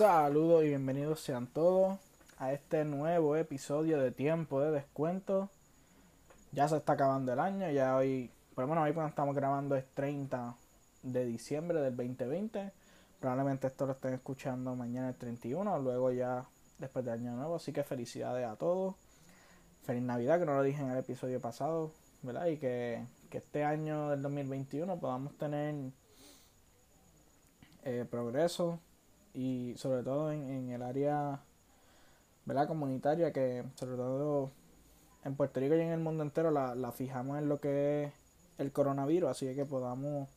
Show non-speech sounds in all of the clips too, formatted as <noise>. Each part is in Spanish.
Saludos y bienvenidos sean todos a este nuevo episodio de Tiempo de Descuento. Ya se está acabando el año, ya hoy, por lo menos hoy cuando estamos grabando es 30 de diciembre del 2020. Probablemente esto lo estén escuchando mañana el 31, luego ya después del año nuevo. Así que felicidades a todos. Feliz Navidad, que no lo dije en el episodio pasado, ¿verdad? Y que, este año del 2021 podamos tener eh, progreso y sobre todo en, el área ¿verdad? comunitaria que sobre todo en Puerto Rico y en el mundo entero la, la fijamos en lo que es el coronavirus, así que podamos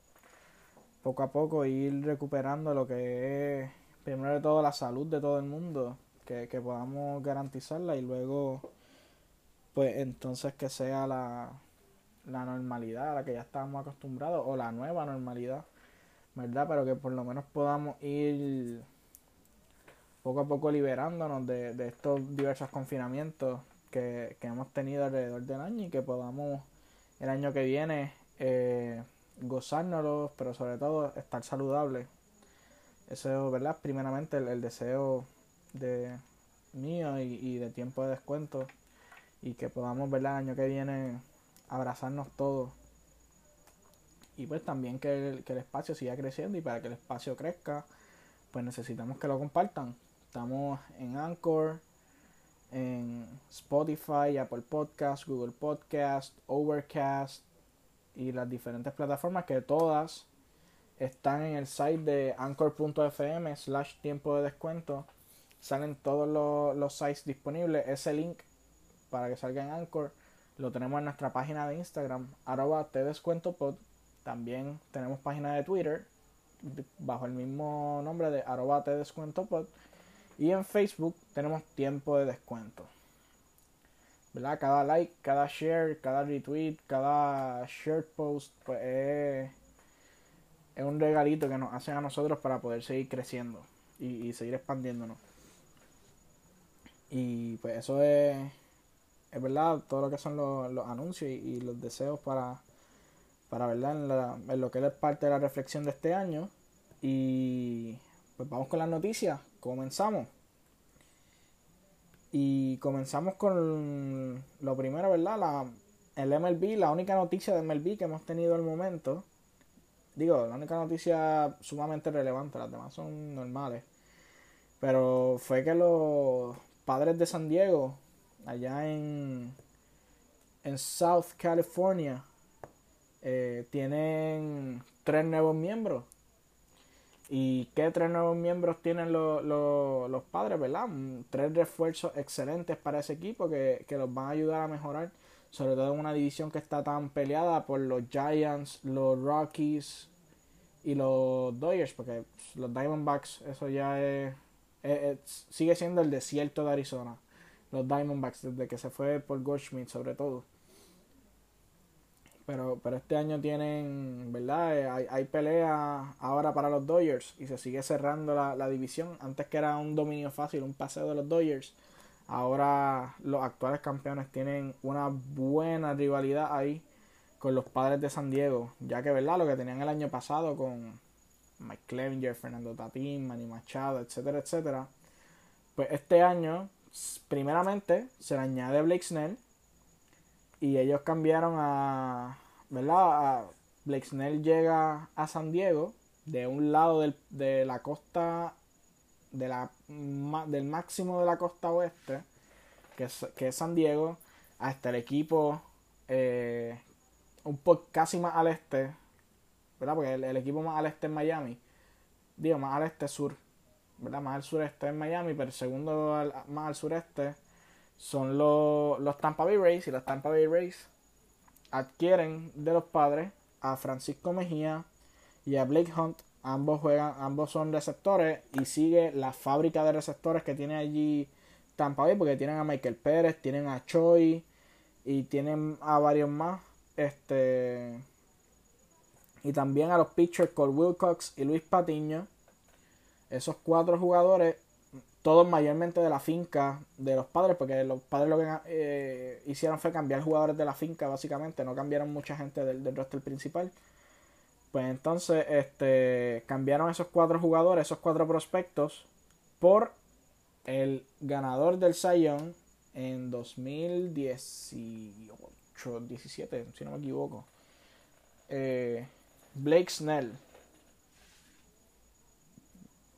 poco a poco ir recuperando lo que es primero de todo la salud de todo el mundo, que, que podamos garantizarla y luego pues entonces que sea la, la normalidad a la que ya estábamos acostumbrados o la nueva normalidad ¿verdad? Pero que por lo menos podamos ir poco a poco liberándonos de, de estos diversos confinamientos que, hemos tenido alrededor del año y que podamos el año que viene eh, gozárnoslos, pero sobre todo estar saludables. Eso, ¿verdad? Primeramente el, deseo de mío y, y, de tiempo de descuento y que podamos, ¿verdad? El año que viene abrazarnos todos y pues también que el, que el espacio siga creciendo y para que el espacio crezca pues necesitamos que lo compartan. Estamos en Anchor en Spotify, Apple Podcast, Google Podcast, Overcast y las diferentes plataformas que todas están en el site de anchor.fm slash tiempo de descuento. Salen todos los, los sites disponibles. Ese link para que salga en Anchor lo tenemos en nuestra página de Instagram arroba te descuento pod también tenemos página de Twitter bajo el mismo nombre de arroba. Y en Facebook tenemos tiempo de descuento. ¿Verdad? Cada like, cada share, cada retweet, cada share post, pues es, un regalito que nos hacen a nosotros para poder seguir creciendo y, seguir expandiéndonos. Y pues eso es, es verdad, todo lo que son los, anuncios y los deseos para, para verla en, lo que es parte de la reflexión de este año. Y pues vamos con las noticias. Comenzamos. Y comenzamos con lo primero, ¿verdad? La, el MLB, la única noticia de MLB que hemos tenido al momento. Digo, la única noticia sumamente relevante, las demás son normales. Pero fue que los padres de San Diego, allá en, en South California, eh, tienen tres nuevos miembros. ¿Y qué tres nuevos miembros tienen los padres, verdad? Mm, tres refuerzos excelentes para ese equipo que, los van a ayudar a mejorar, sobre todo en una división que está tan peleada por los Giants, los Rockies y los Dodgers, porque los Diamondbacks, eso ya es, sigue siendo el desierto de Arizona. Los Diamondbacks, desde que se fue por Goldschmidt, sobre todo. Pero, pero este año tienen, ¿verdad? Eh, hay, hay pelea ahora para los Dodgers y se sigue cerrando la, la, división. Antes que era un dominio fácil, un paseo de los Dodgers. Ahora los actuales campeones tienen una buena rivalidad ahí con los padres de San Diego. Ya que, ¿verdad? Lo que tenían el año pasado con Mike Clevenger, Fernando Tatín, Manny Machado, etcétera, etcétera. Pues este año, primeramente, se le añade Blake Snell y ellos cambiaron a, ¿verdad? A Blake Snell llega a San Diego, de un lado del, de la costa, de la, del máximo de la costa oeste, que es, que es San Diego, hasta el equipo eh, un poco casi más al este, ¿verdad? Porque el, equipo más al este es Miami, digo, más al este sur, ¿verdad? Más al sureste es Miami, pero el segundo más al sureste son los, los Tampa Bay Rays y los Tampa Bay Rays adquieren de los padres a Francisco Mejía y a Blake Hunt. Ambos juegan, ambos son receptores y sigue la fábrica de receptores que tiene allí Tampa Bay porque tienen a Michael Pérez, tienen a Choi y tienen a varios más. Este y también a los pitchers Cole Wilcox y Luis Patiño. Esos cuatro jugadores todos mayormente de la finca de los padres, porque los padres lo que eh, hicieron fue cambiar jugadores de la finca, básicamente, no cambiaron mucha gente del, del roster principal. Pues entonces, este, cambiaron esos cuatro jugadores, esos cuatro prospectos, por el ganador del Sayón en 2018, 17, si no me equivoco. Eh, Blake Snell.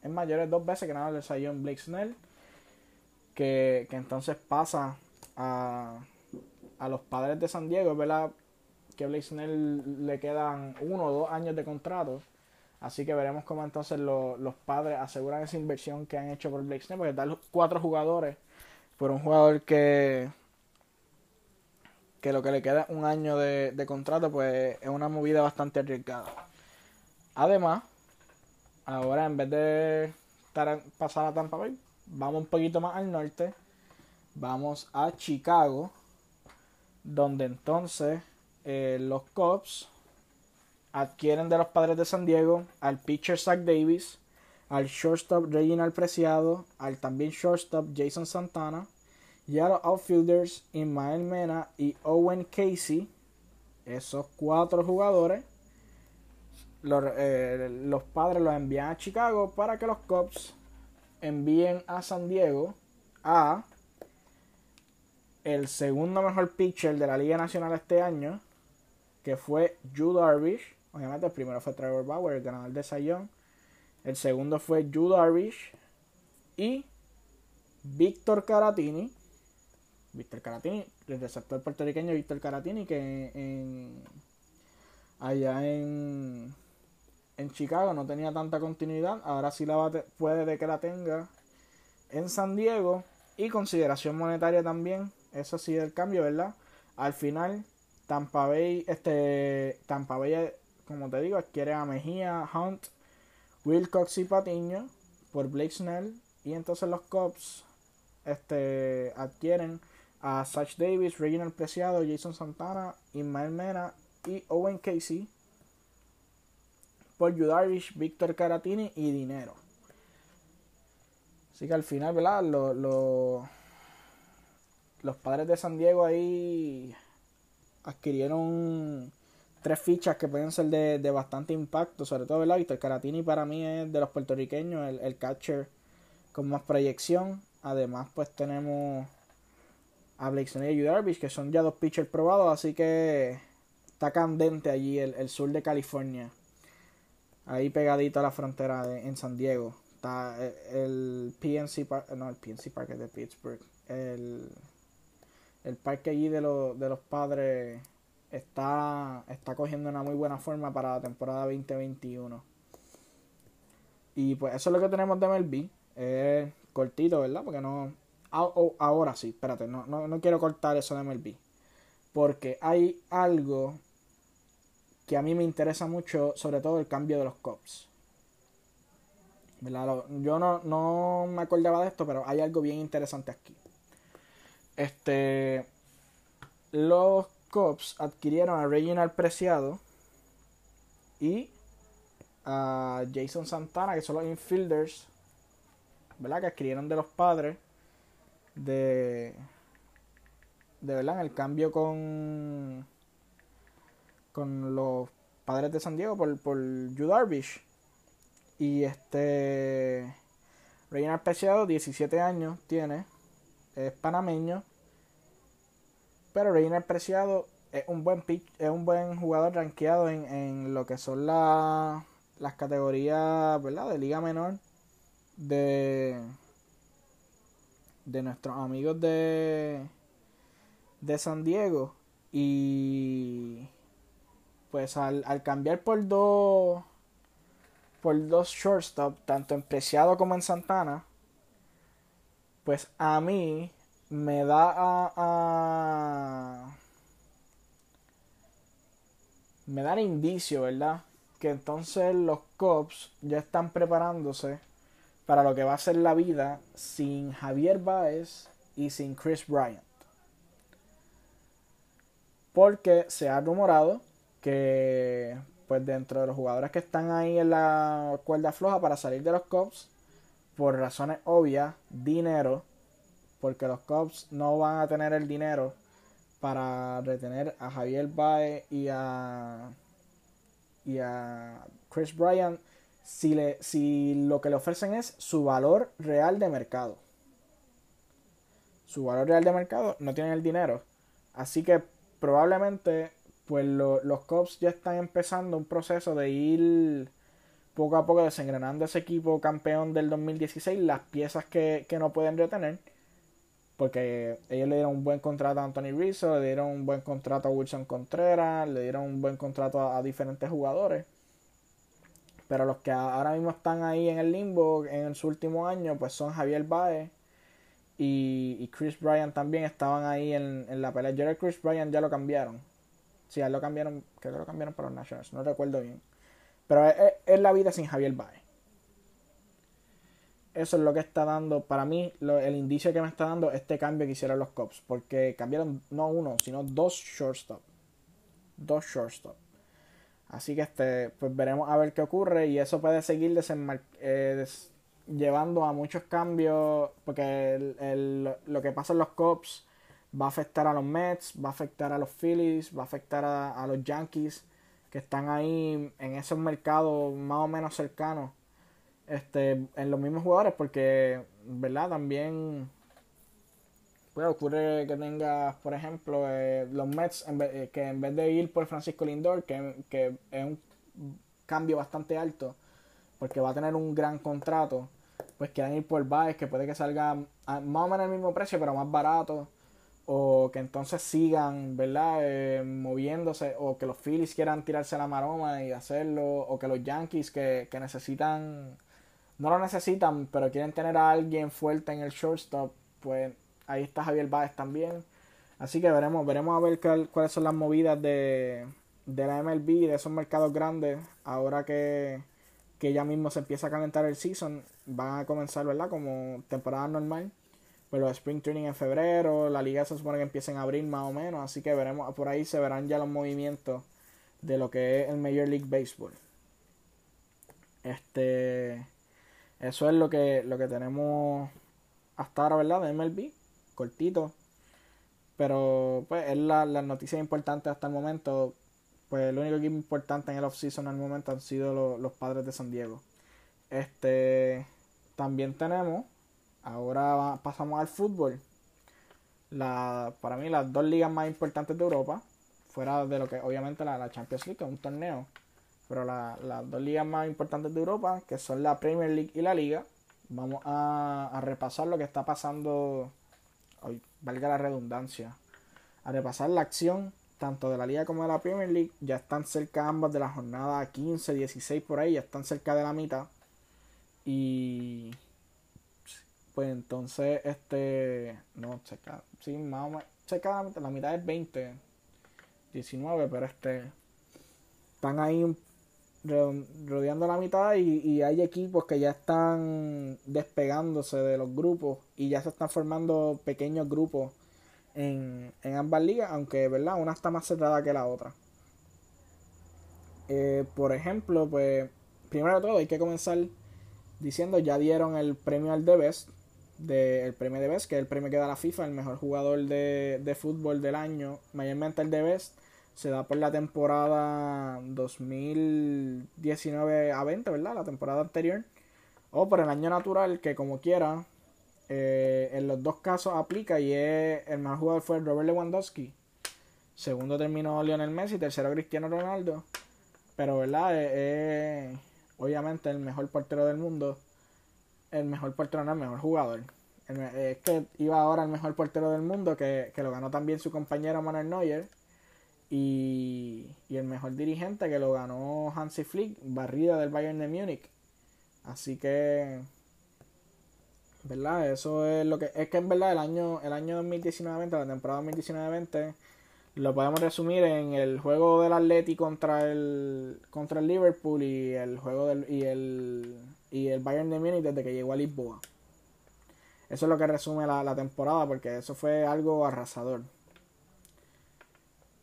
Es mayor de dos veces ganador del Sayón Blake Snell. Que, que entonces pasa a, a los padres de San Diego, ¿verdad? Que Blake Snell le quedan uno o dos años de contrato. Así que veremos cómo entonces los padres aseguran esa inversión que han hecho por Blake Snell, porque dar cuatro jugadores por un jugador que que lo que le queda un año de, de contrato, pues es una movida bastante arriesgada. Además, ahora en vez de pasar a Tampa Bay, vamos un poquito más al norte, vamos a Chicago, donde entonces eh, los Cubs adquieren de los padres de San Diego al pitcher Zach Davis, al shortstop Reginald Preciado, al también shortstop Jason Santana y a los outfielders Ismael Mena y Owen Casey. Esos cuatro jugadores, los, eh, los padres los envían a Chicago para que los Cubs envíen a San Diego a el segundo mejor pitcher de la Liga Nacional este año, que fue Yu Darvish. Obviamente el primero fue Trevor Bauer, el ganador de Sayón. El segundo fue Yu Darvish. Y Víctor Caratini. Víctor Caratini, el receptor puertorriqueño Víctor Caratini, que en, allá en, en Chicago no tenía tanta continuidad. Ahora sí la puede de que la tenga en San Diego. Y consideración monetaria también. Eso sí el cambio, ¿verdad? Al final, Tampa Bay, este, Tampa Bay como te digo, adquiere a Mejía, Hunt, Wilcox y Patiño por Blake Snell. Y entonces los Cubs este, adquieren a Satch Davis, Reginald Preciado, Jason Santana, Ismael Mena y Owen Casey por Judarish, Víctor Caratini y dinero. Así que al final, ¿verdad? Los, los padres de San Diego ahí adquirieron tres fichas que pueden ser de, bastante impacto, sobre todo, ¿verdad? Víctor Caratini para mí es de los puertorriqueños, el, catcher con más proyección. Además, pues tenemos a Blake y Darvish, que son ya dos pitchers probados, así que está candente allí el, sur de California. Ahí pegadito a la frontera en San Diego. Está eh, el, PNC Park, no, el PNC Park de Pittsburgh. El, el parque allí de, de los padres está, está cogiendo una muy buena forma para la temporada 2021. Y pues eso es lo que tenemos de MLB. Es cortito, ¿verdad? Porque no... ahora sí, espérate, no, no, quiero cortar eso de MLB. Porque hay algo que a mí me interesa mucho, sobre todo el cambio de los cops. Yo no, no me acordaba de esto, pero hay algo bien interesante aquí. Este. Los Cubs adquirieron a Reginald Preciado y a Jason Santana, que son los infielders, ¿verdad? Que adquirieron de los padres de, de verdad, en el cambio con, con los padres de San Diego por, por Yu Darvish. Y este, Reginald Preciado, 17 años tiene, es panameño pero Reina Preciado es un buen pitch, es un buen jugador rankeado en, en lo que son las categorías ¿verdad? de liga menor de, de nuestros amigos de, de San Diego. Y pues al, al cambiar por dos por dos shortstop, tanto en Preciado como en Santana, pues a mí me da a, me da indicio, ¿verdad? Que entonces los Cubs ya están preparándose para lo que va a ser la vida sin Javier Baez y sin Chris Bryant. Porque se ha rumorado que pues dentro de los jugadores que están ahí en la cuerda floja para salir de los Cubs, por razones obvias, dinero, porque los Cubs no van a tener el dinero para retener a Javier Baez y a y a Chris Bryant si, le, si lo que le ofrecen es su valor real de mercado. Su valor real de mercado no tienen el dinero. Así que probablemente pues los Cubs ya están empezando un proceso de ir poco a poco desengranando ese equipo campeón del 2016, las piezas que, no pueden retener, porque ellos le dieron un buen contrato a Anthony Rizzo, le dieron un buen contrato a Wilson Contreras, le dieron un buen contrato a, diferentes jugadores. Pero los que ahora mismo están ahí en el limbo en su último año, pues son Javier Baez y, Chris Bryan también estaban ahí en, en la pelea. Yo Chris Bryan ya lo cambiaron Sí, lo cambiaron, creo que lo cambiaron para los Nationals, no recuerdo bien. Pero es, la vida sin Javier Baez. Eso es lo que está dando, para mí, el indicio que me está dando este cambio que hicieron los Cubs. Porque cambiaron no uno, sino dos shortstop. Dos shortstop. Así que este, pues veremos a ver qué ocurre. Y eso puede seguir eh, llevando a muchos cambios. Porque lo que pasa en los Cubs va a afectar a los Mets, va a afectar a los Phillies, va a afectar a, los Yankees que están ahí en esos mercados más o menos cercanos este, en los mismos jugadores porque, ¿verdad? También puede ocurre que tenga, por ejemplo, eh, los Mets eh, que en vez de ir por Francisco Lindor, que, que es un cambio bastante alto, porque va a tener un gran contrato, pues quieran ir por Baez, que puede que salga más o menos el mismo precio, pero más barato o que entonces sigan, ¿verdad? Eh, moviéndose, o que los Phillies quieran tirarse la maroma y hacerlo, o que los Yankees que, que, necesitan, no lo necesitan, pero quieren tener a alguien fuerte en el shortstop, pues ahí está Javier Baez también. Así que veremos, veremos a ver cuáles son las movidas de, de la MLB, de esos mercados grandes, ahora que, que ya mismo se empieza a calentar el season, van a comenzar, ¿verdad? Como temporada normal pues los Spring Training en febrero, la liga se supone que empieza en abril más o menos, así que veremos, por ahí se verán ya los movimientos de lo que es el Major League Baseball. Este, eso es lo que, lo que tenemos hasta ahora, ¿verdad? De MLB, cortito. Pero pues es la, las noticias importantes hasta el momento. Pues lo único que es importante en el off-season al momento han sido los, los padres de San Diego. Este, también tenemos Ahora pasamos al fútbol. La, para mí las dos ligas más importantes de Europa, fuera de lo que obviamente la, Champions League, que es un torneo, pero las dos ligas más importantes de Europa, que son la Premier League y la Liga, vamos a, repasar lo que está pasando, hoy valga la redundancia, a repasar la acción tanto de la Liga como de la Premier League, ya están cerca ambas de la jornada 15, 16 por ahí, ya están cerca de la mitad. Y pues entonces, este, no, checa, sí, más o menos, la, mitad es 20, 19, pero este, están ahí rodeando la mitad y, y, hay equipos que ya están despegándose de los grupos y ya se están formando pequeños grupos en, en ambas ligas, aunque, ¿verdad? Una está más cerrada que la otra. Eh, por ejemplo, pues, primero de todo hay que comenzar diciendo, ya dieron el premio al The Best, del premio de Best, que es el premio que da la FIFA, el mejor jugador de, fútbol del año, mayormente el de Best, se da por la temporada 2019 a 20, ¿verdad? La temporada anterior. O por el año natural, que como quiera, eh, en los dos casos aplica y es, el mejor jugador fue Robert Lewandowski. Segundo terminó Lionel Messi, tercero Cristiano Ronaldo. Pero, ¿verdad? Es, obviamente el mejor portero del mundo el mejor portero, no el mejor jugador. es que iba ahora el mejor portero del mundo, que, lo ganó también su compañero Manuel Neuer. Y, y, el mejor dirigente que lo ganó Hansi Flick, barrida del Bayern de Múnich. Así que, ¿verdad? Eso es lo que es que en verdad el año el año 2019-20, la temporada 2019-20 lo podemos resumir en el juego del Atleti contra el contra el Liverpool y el juego del y el y el Bayern de Múnich desde que llegó a Lisboa. Eso es lo que resume la, temporada porque eso fue algo arrasador.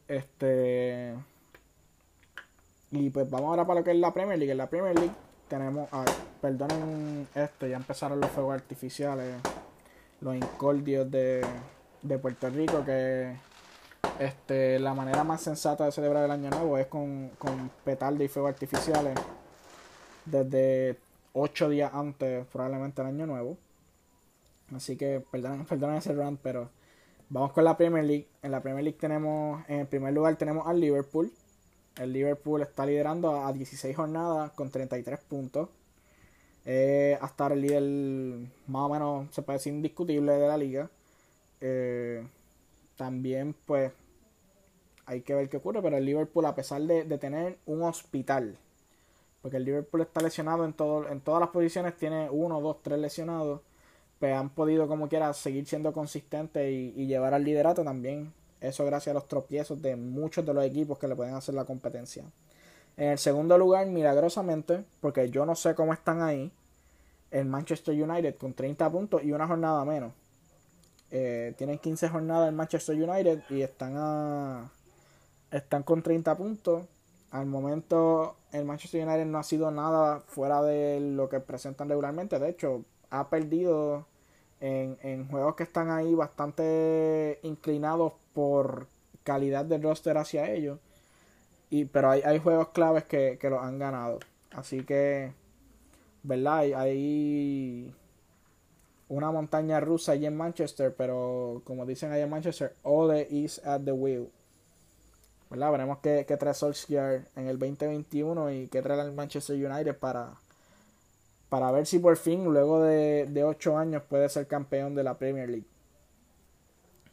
Este y pues vamos ahora para lo que es la Premier League. En la Premier League tenemos, perdonen esto, ya empezaron los fuegos artificiales, los incordios de, de Puerto Rico que este, la manera más sensata de celebrar el año nuevo es con, con petardos y fuegos artificiales. desde ocho días antes, probablemente el año nuevo. Así que perdonen, perdonen ese run, pero vamos con la Premier League. En la Premier League tenemos, en primer lugar tenemos al Liverpool. El Liverpool está liderando a 16 jornadas con 33 puntos. Eh, hasta el líder más o menos se decir indiscutible de la liga. Eh, también pues hay que ver qué ocurre, pero el Liverpool a pesar de, de tener un hospital porque el Liverpool está lesionado en, todo, en todas las posiciones, tiene uno, dos, tres lesionados, pues han podido como quiera seguir siendo consistentes y, llevar al liderato también. Eso gracias a los tropiezos de muchos de los equipos que le pueden hacer la competencia. En el segundo lugar, milagrosamente, porque yo no sé cómo están ahí, el Manchester United con 30 puntos y una jornada menos. Eh, tienen 15 jornadas el Manchester United y están a, están con 30 puntos. Al momento el Manchester United no ha sido nada fuera de lo que presentan regularmente. De hecho, ha perdido en, juegos que están ahí bastante inclinados por calidad del roster hacia ellos. Y, pero hay, hay juegos claves que, que los han ganado. Así que, ¿verdad? Hay, hay una montaña rusa allí en Manchester, pero como dicen allá en Manchester, all is at the wheel. Veremos qué, trae Solskjaer en el 2021 y qué trae el Manchester United para, para ver si por fin, luego de, de 8 años, puede ser campeón de la Premier League.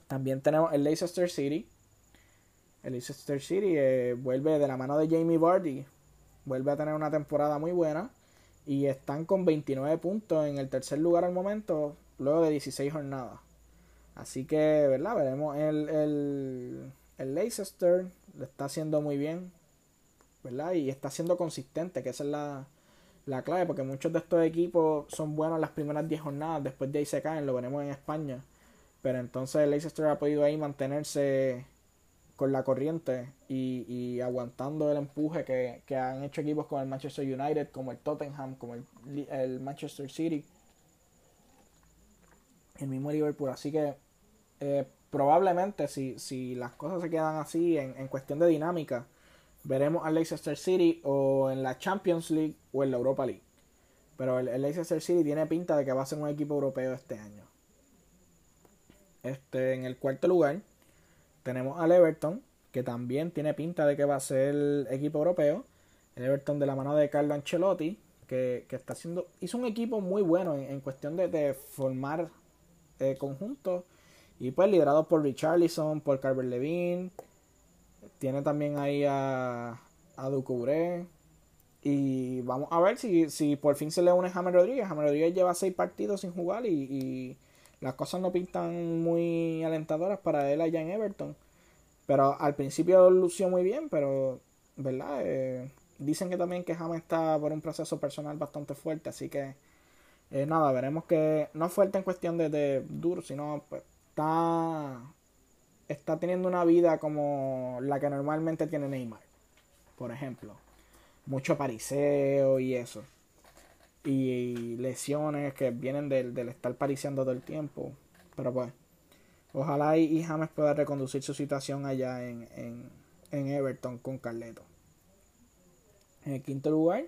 También tenemos el Leicester City. El Leicester City eh, vuelve de la mano de Jamie Vardy. Vuelve a tener una temporada muy buena. Y están con 29 puntos en el tercer lugar al momento, luego de 16 jornadas. Así que, ¿verdad? Veremos el, el, el Leicester lo está haciendo muy bien, ¿verdad? Y está siendo consistente, que esa es la, la clave, porque muchos de estos equipos son buenos las primeras 10 jornadas, después de ahí se caen, lo veremos en España. Pero entonces Leicester ha podido ahí mantenerse con la corriente y, y aguantando el empuje que, que, han hecho equipos como el Manchester United, como el Tottenham, como el, el Manchester City, el mismo Liverpool. Así que eh, probablemente si, si las cosas se quedan así en, en cuestión de dinámica, veremos al Leicester City o en la Champions League o en la Europa League. Pero el, Leicester City tiene pinta de que va a ser un equipo europeo este año. Este, en el cuarto lugar tenemos al Everton, que también tiene pinta de que va a ser el equipo europeo. El Everton de la mano de Carlo Ancelotti, que, que está haciendo, hizo un equipo muy bueno en, cuestión de, de formar eh, conjuntos y pues liderado por Richarlison, por Carver Levine. Tiene también ahí a, a Ducouré. Y vamos a ver si, si por fin se le une James Rodríguez. James Rodríguez lleva seis partidos sin jugar y, las cosas no pintan muy alentadoras para él allá en Everton. Pero al principio lució muy bien, pero, ¿verdad? Eh, dicen que también que James está por un proceso personal bastante fuerte, así que eh, nada, veremos que no fuerte en cuestión de, de duro, sino pues está, está teniendo una vida como la que normalmente tiene Neymar, por ejemplo. Mucho pariseo y eso. Y lesiones que vienen del, estar pariseando todo el tiempo. Pero pues, ojalá y, James pueda reconducir su situación allá en, en, Everton con Carleto. En el quinto lugar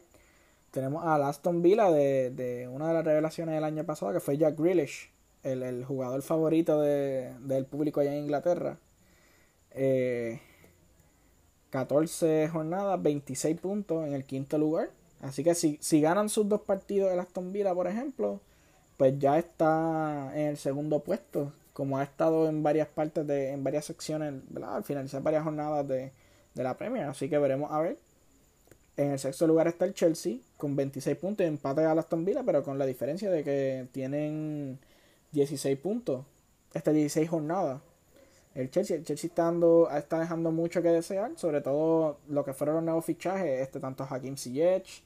tenemos a Aston Villa de, de, una de las revelaciones del año pasado que fue Jack Grealish el, jugador favorito de, del público allá en Inglaterra. 14 eh, jornadas, 26 puntos en el quinto lugar. Así que si, si ganan sus dos partidos el Aston Villa, por ejemplo, pues ya está en el segundo puesto, como ha estado en varias partes de, en varias secciones, Al finalizar varias jornadas de, de la Premier. Así que veremos a ver. En el sexto lugar está el Chelsea con 26 puntos, empate a Aston Villa, pero con la diferencia de que tienen 16 puntos. Este 16 jornadas. El Chelsea, el Chelsea está, está dejando mucho que desear, sobre todo lo que fueron los nuevos fichajes, este, tanto Hakim Ziyech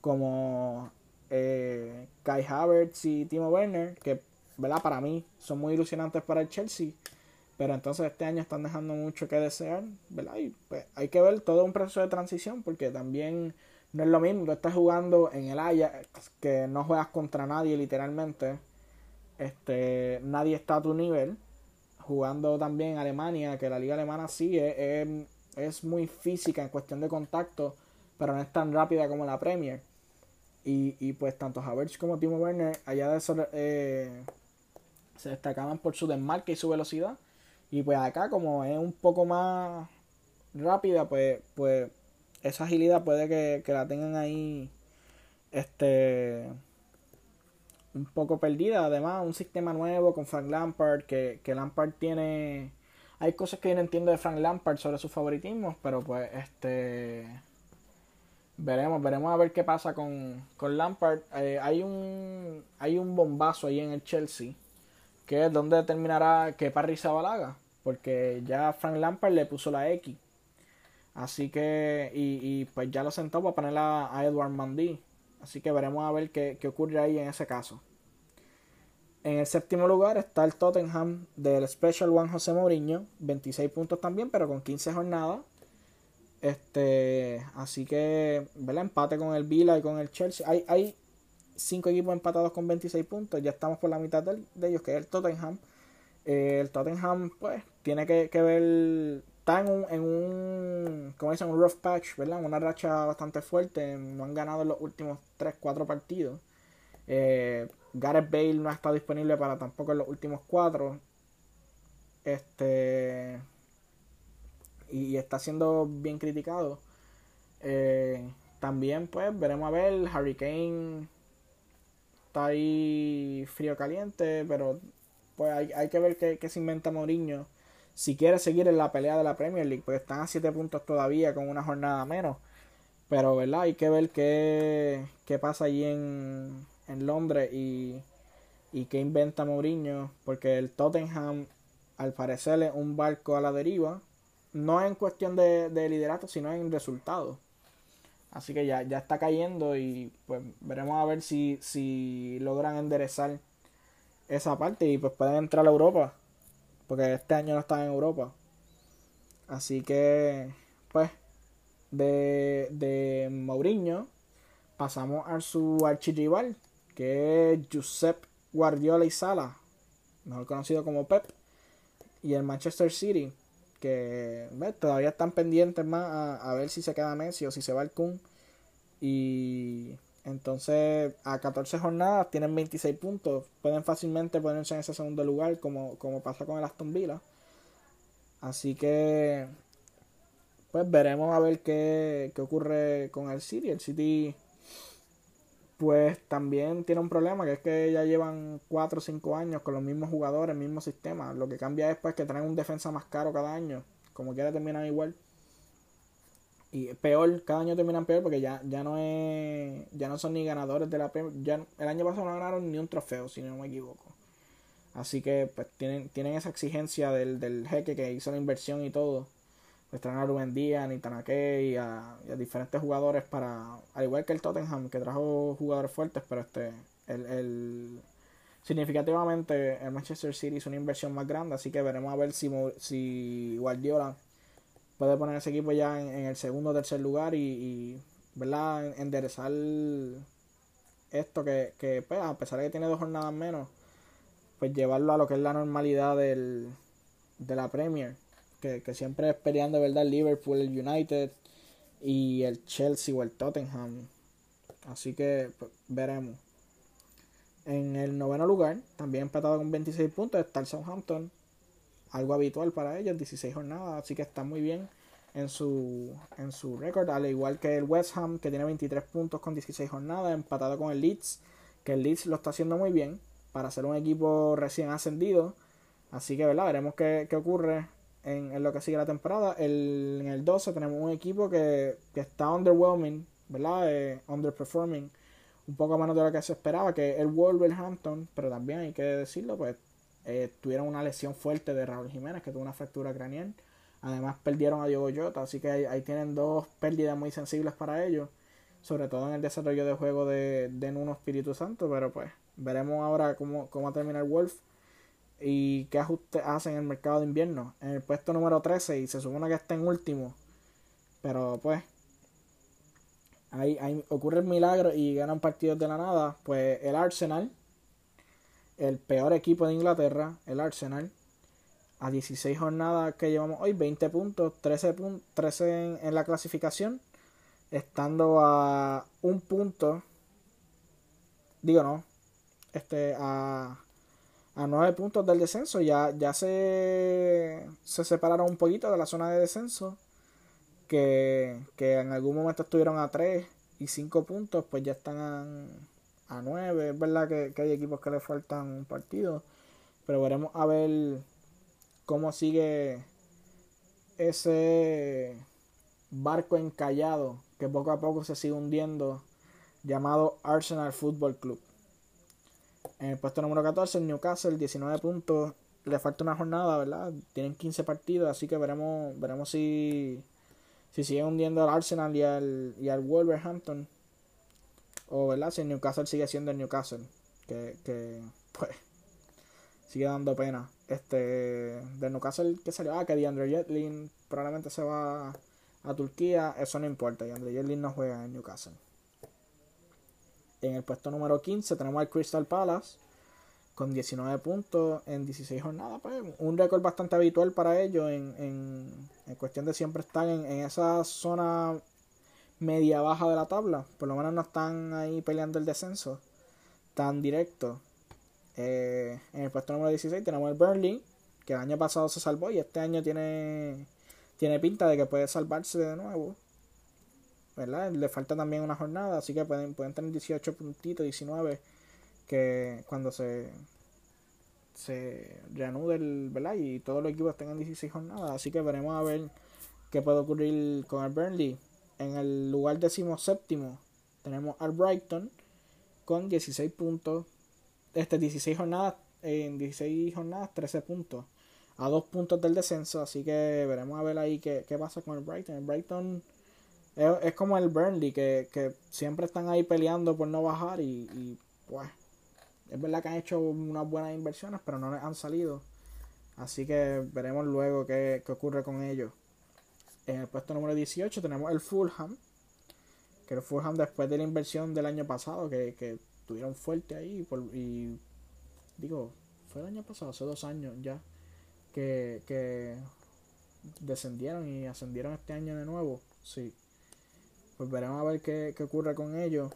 como eh, Kai Havertz y Timo Werner, que ¿verdad? para mí son muy ilusionantes para el Chelsea, pero entonces este año están dejando mucho que desear, ¿verdad? Y pues hay que ver todo un proceso de transición, porque también no es lo mismo, tú estás jugando en el Ajax, que no juegas contra nadie literalmente, este, nadie está a tu nivel. Jugando también en Alemania, que la liga alemana sí es, muy física en cuestión de contacto, pero no es tan rápida como la Premier. Y, y pues tanto Havertz como Timo Werner allá de eso, eh, se destacaban por su desmarque y su velocidad. Y pues acá como es un poco más rápida, pues, pues esa agilidad puede que, que la tengan ahí este un poco perdida. Además, un sistema nuevo con Frank Lampard, que, que Lampard tiene... Hay cosas que yo no entiendo de Frank Lampard sobre sus favoritismos, pero pues este... Veremos, veremos a ver qué pasa con, con Lampard. Eh, hay un hay un bombazo ahí en el Chelsea, que es donde determinará que Parry se balaga, porque ya Frank Lampard le puso la X. Así que, y, y pues ya lo sentó para poner a Edward Mandy. Así que veremos a ver qué, ocurre ahí en ese caso. En el séptimo lugar está el Tottenham del Special One José Mourinho, 26 puntos también, pero con 15 jornadas. Este, así que, ¿verdad? Empate con el Vila y con el Chelsea. Hay, hay cinco equipos empatados con 26 puntos. Ya estamos por la mitad de, ellos, que es el Tottenham. Eh, el Tottenham, pues, tiene que, que ver está en un, en un, como dicen, un rough patch, ¿verdad? Una racha bastante fuerte. No han ganado en los últimos 3, 4 partidos. Eh, Gareth Bale no ha estado disponible para tampoco en los últimos 4. Este. Y está siendo bien criticado. Eh, también, pues, veremos a ver. Harry Kane está ahí frío caliente, pero pues hay, hay que ver qué, qué se inventa Mourinho si quiere seguir en la pelea de la Premier League, porque están a 7 puntos todavía con una jornada menos. Pero, ¿verdad? Hay que ver qué, qué pasa allí en, en Londres y, y qué inventa Mourinho, porque el Tottenham, al parecer, es un barco a la deriva. No en cuestión de, de liderato, sino en resultados. Así que ya, ya está cayendo y pues veremos a ver si, si logran enderezar esa parte y pues pueden entrar a Europa porque este año no estaba en Europa. Así que, pues, de, de Mourinho pasamos a su archirrival, que es Josep Guardiola y Sala, mejor conocido como Pep, y el Manchester City, que todavía están pendientes más a, ver si se queda Messi o si se va el Kun. Y entonces, a 14 jornadas tienen 26 puntos. Pueden fácilmente ponerse en ese segundo lugar, como, como pasa con el Aston Villa. Así que, pues veremos a ver qué, qué ocurre con el City. El City, pues también tiene un problema, que es que ya llevan 4 o 5 años con los mismos jugadores, el mismo sistema. Lo que cambia es pues, que traen un defensa más caro cada año. Como quiera terminan igual y peor, cada año terminan peor porque ya, ya no es, ya no son ni ganadores de la ya el año pasado no ganaron ni un trofeo, si no me equivoco. Así que pues tienen, tienen esa exigencia del, del jeque que hizo la inversión y todo. Pues traen a Rubén Díaz, a Tanake y a, y a diferentes jugadores para, al igual que el Tottenham, que trajo jugadores fuertes, pero este, el, el significativamente el Manchester City hizo una inversión más grande, así que veremos a ver si, si Guardiola puede poner ese equipo ya en, el segundo o tercer lugar y, ¿verdad? enderezar esto que, que pues, a pesar de que tiene dos jornadas menos, pues llevarlo a lo que es la normalidad del, de la Premier, que, que siempre es peleando ¿verdad? el Liverpool, el United y el Chelsea o el Tottenham. Así que pues, veremos. En el noveno lugar, también empatado con 26 puntos, está el Southampton algo habitual para ellos, 16 jornadas, así que está muy bien en su, en su récord, al igual que el West Ham, que tiene 23 puntos con 16 jornadas, empatado con el Leeds, que el Leeds lo está haciendo muy bien para ser un equipo recién ascendido, así que ¿verdad? veremos qué, qué ocurre en, en, lo que sigue la temporada. El, en el 12 tenemos un equipo que, que está underwhelming, ¿verdad? Eh, underperforming, un poco menos de lo que se esperaba, que el Wolverhampton, pero también hay que decirlo, pues eh, tuvieron una lesión fuerte de Raúl Jiménez, que tuvo una fractura craneal. Además perdieron a Diego Jota, así que ahí, tienen dos pérdidas muy sensibles para ellos, sobre todo en el desarrollo de juego de, de Nuno Espíritu Santo, pero pues veremos ahora cómo, cómo termina el Wolf y qué ajustes hacen en el mercado de invierno. En el puesto número 13 y se supone que está en último, pero pues ahí, ahí ocurre el milagro y ganan partidos de la nada, pues el Arsenal el peor equipo de Inglaterra, el Arsenal, a 16 jornadas que llevamos hoy, 20 puntos, 13, 13 en, la clasificación, estando a un punto digo no, este, a, a 9 puntos del descenso. Ya, ya se, se separaron un poquito de la zona de descenso. Que, que en algún momento estuvieron a 3 y 5 puntos, pues ya están a, a 9. Es verdad que, hay equipos que le faltan un partido. Pero veremos a ver cómo sigue ese barco encallado que poco a poco se sigue hundiendo llamado Arsenal Football Club. En el puesto número 14, el Newcastle, 19 puntos. Le falta una jornada, ¿verdad? Tienen 15 partidos, así que veremos, veremos si, si sigue hundiendo al Arsenal y al, y al Wolverhampton. O, ¿verdad? Si el Newcastle sigue siendo el Newcastle. Que, que pues, sigue dando pena. Este, del Newcastle que salió, ah, que DeAndre Jetlin probablemente se va a Turquía, eso no importa. DeAndre Jetlin no juega en Newcastle. En el puesto número 15 tenemos al Crystal Palace con 19 puntos en 16 jornadas. Pues, un récord bastante habitual para ellos en, en, cuestión de siempre estar en, en, esa zona media baja de la tabla. Por lo menos no están ahí peleando el descenso tan directo. Eh, en el puesto número 16 tenemos el Burnley, que el año pasado se salvó y este año tiene, tiene pinta de que puede salvarse de nuevo. ¿verdad? Le falta también una jornada, así que pueden, pueden tener 18 puntitos, 19, que cuando se, se reanude el, ¿verdad? Y todos los equipos tengan 16 jornadas, así que veremos a ver qué puede ocurrir con el Burnley. En el lugar séptimo tenemos al Brighton con 16 puntos, este 16 jornadas, en 16 jornadas 13 puntos, a 2 puntos del descenso, así que veremos a ver ahí qué, qué pasa con el Brighton. El Brighton es, como el Burnley, que, que, siempre están ahí peleando por no bajar y, y, pues es verdad que han hecho unas buenas inversiones, pero no les han salido. Así que veremos luego qué, qué ocurre con ellos. En el puesto número 18 tenemos el Fulham, que el Fulham después de la inversión del año pasado, que, que tuvieron fuerte ahí, y digo, fue el año pasado, hace dos años ya, que, que descendieron y ascendieron este año de nuevo, sí pues veremos a ver qué, ocurre con ellos.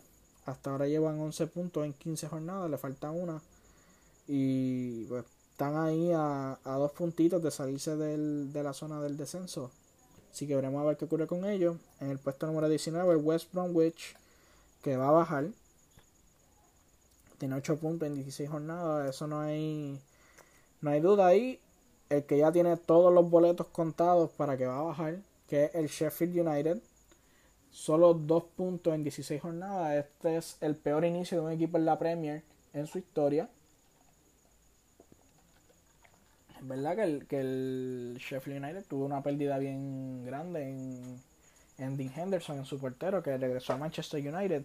Hasta ahora llevan 11 puntos en 15 jornadas, le falta una. Y pues están ahí a, dos puntitos de salirse de la zona del descenso. Así que veremos a ver qué ocurre con ellos. En el puesto número 19, el West Bromwich, que va a bajar. Tiene 8 puntos en 16 jornadas. Eso no hay, no hay duda ahí. El que ya tiene todos los boletos contados para que va a bajar, que es el Sheffield United Solo dos puntos en 16 jornadas. Este es el peor inicio de un equipo en la Premier en su historia. Es verdad que el, que el Sheffield United tuvo una pérdida bien grande en, en Dean Henderson, en su portero, que regresó a Manchester United.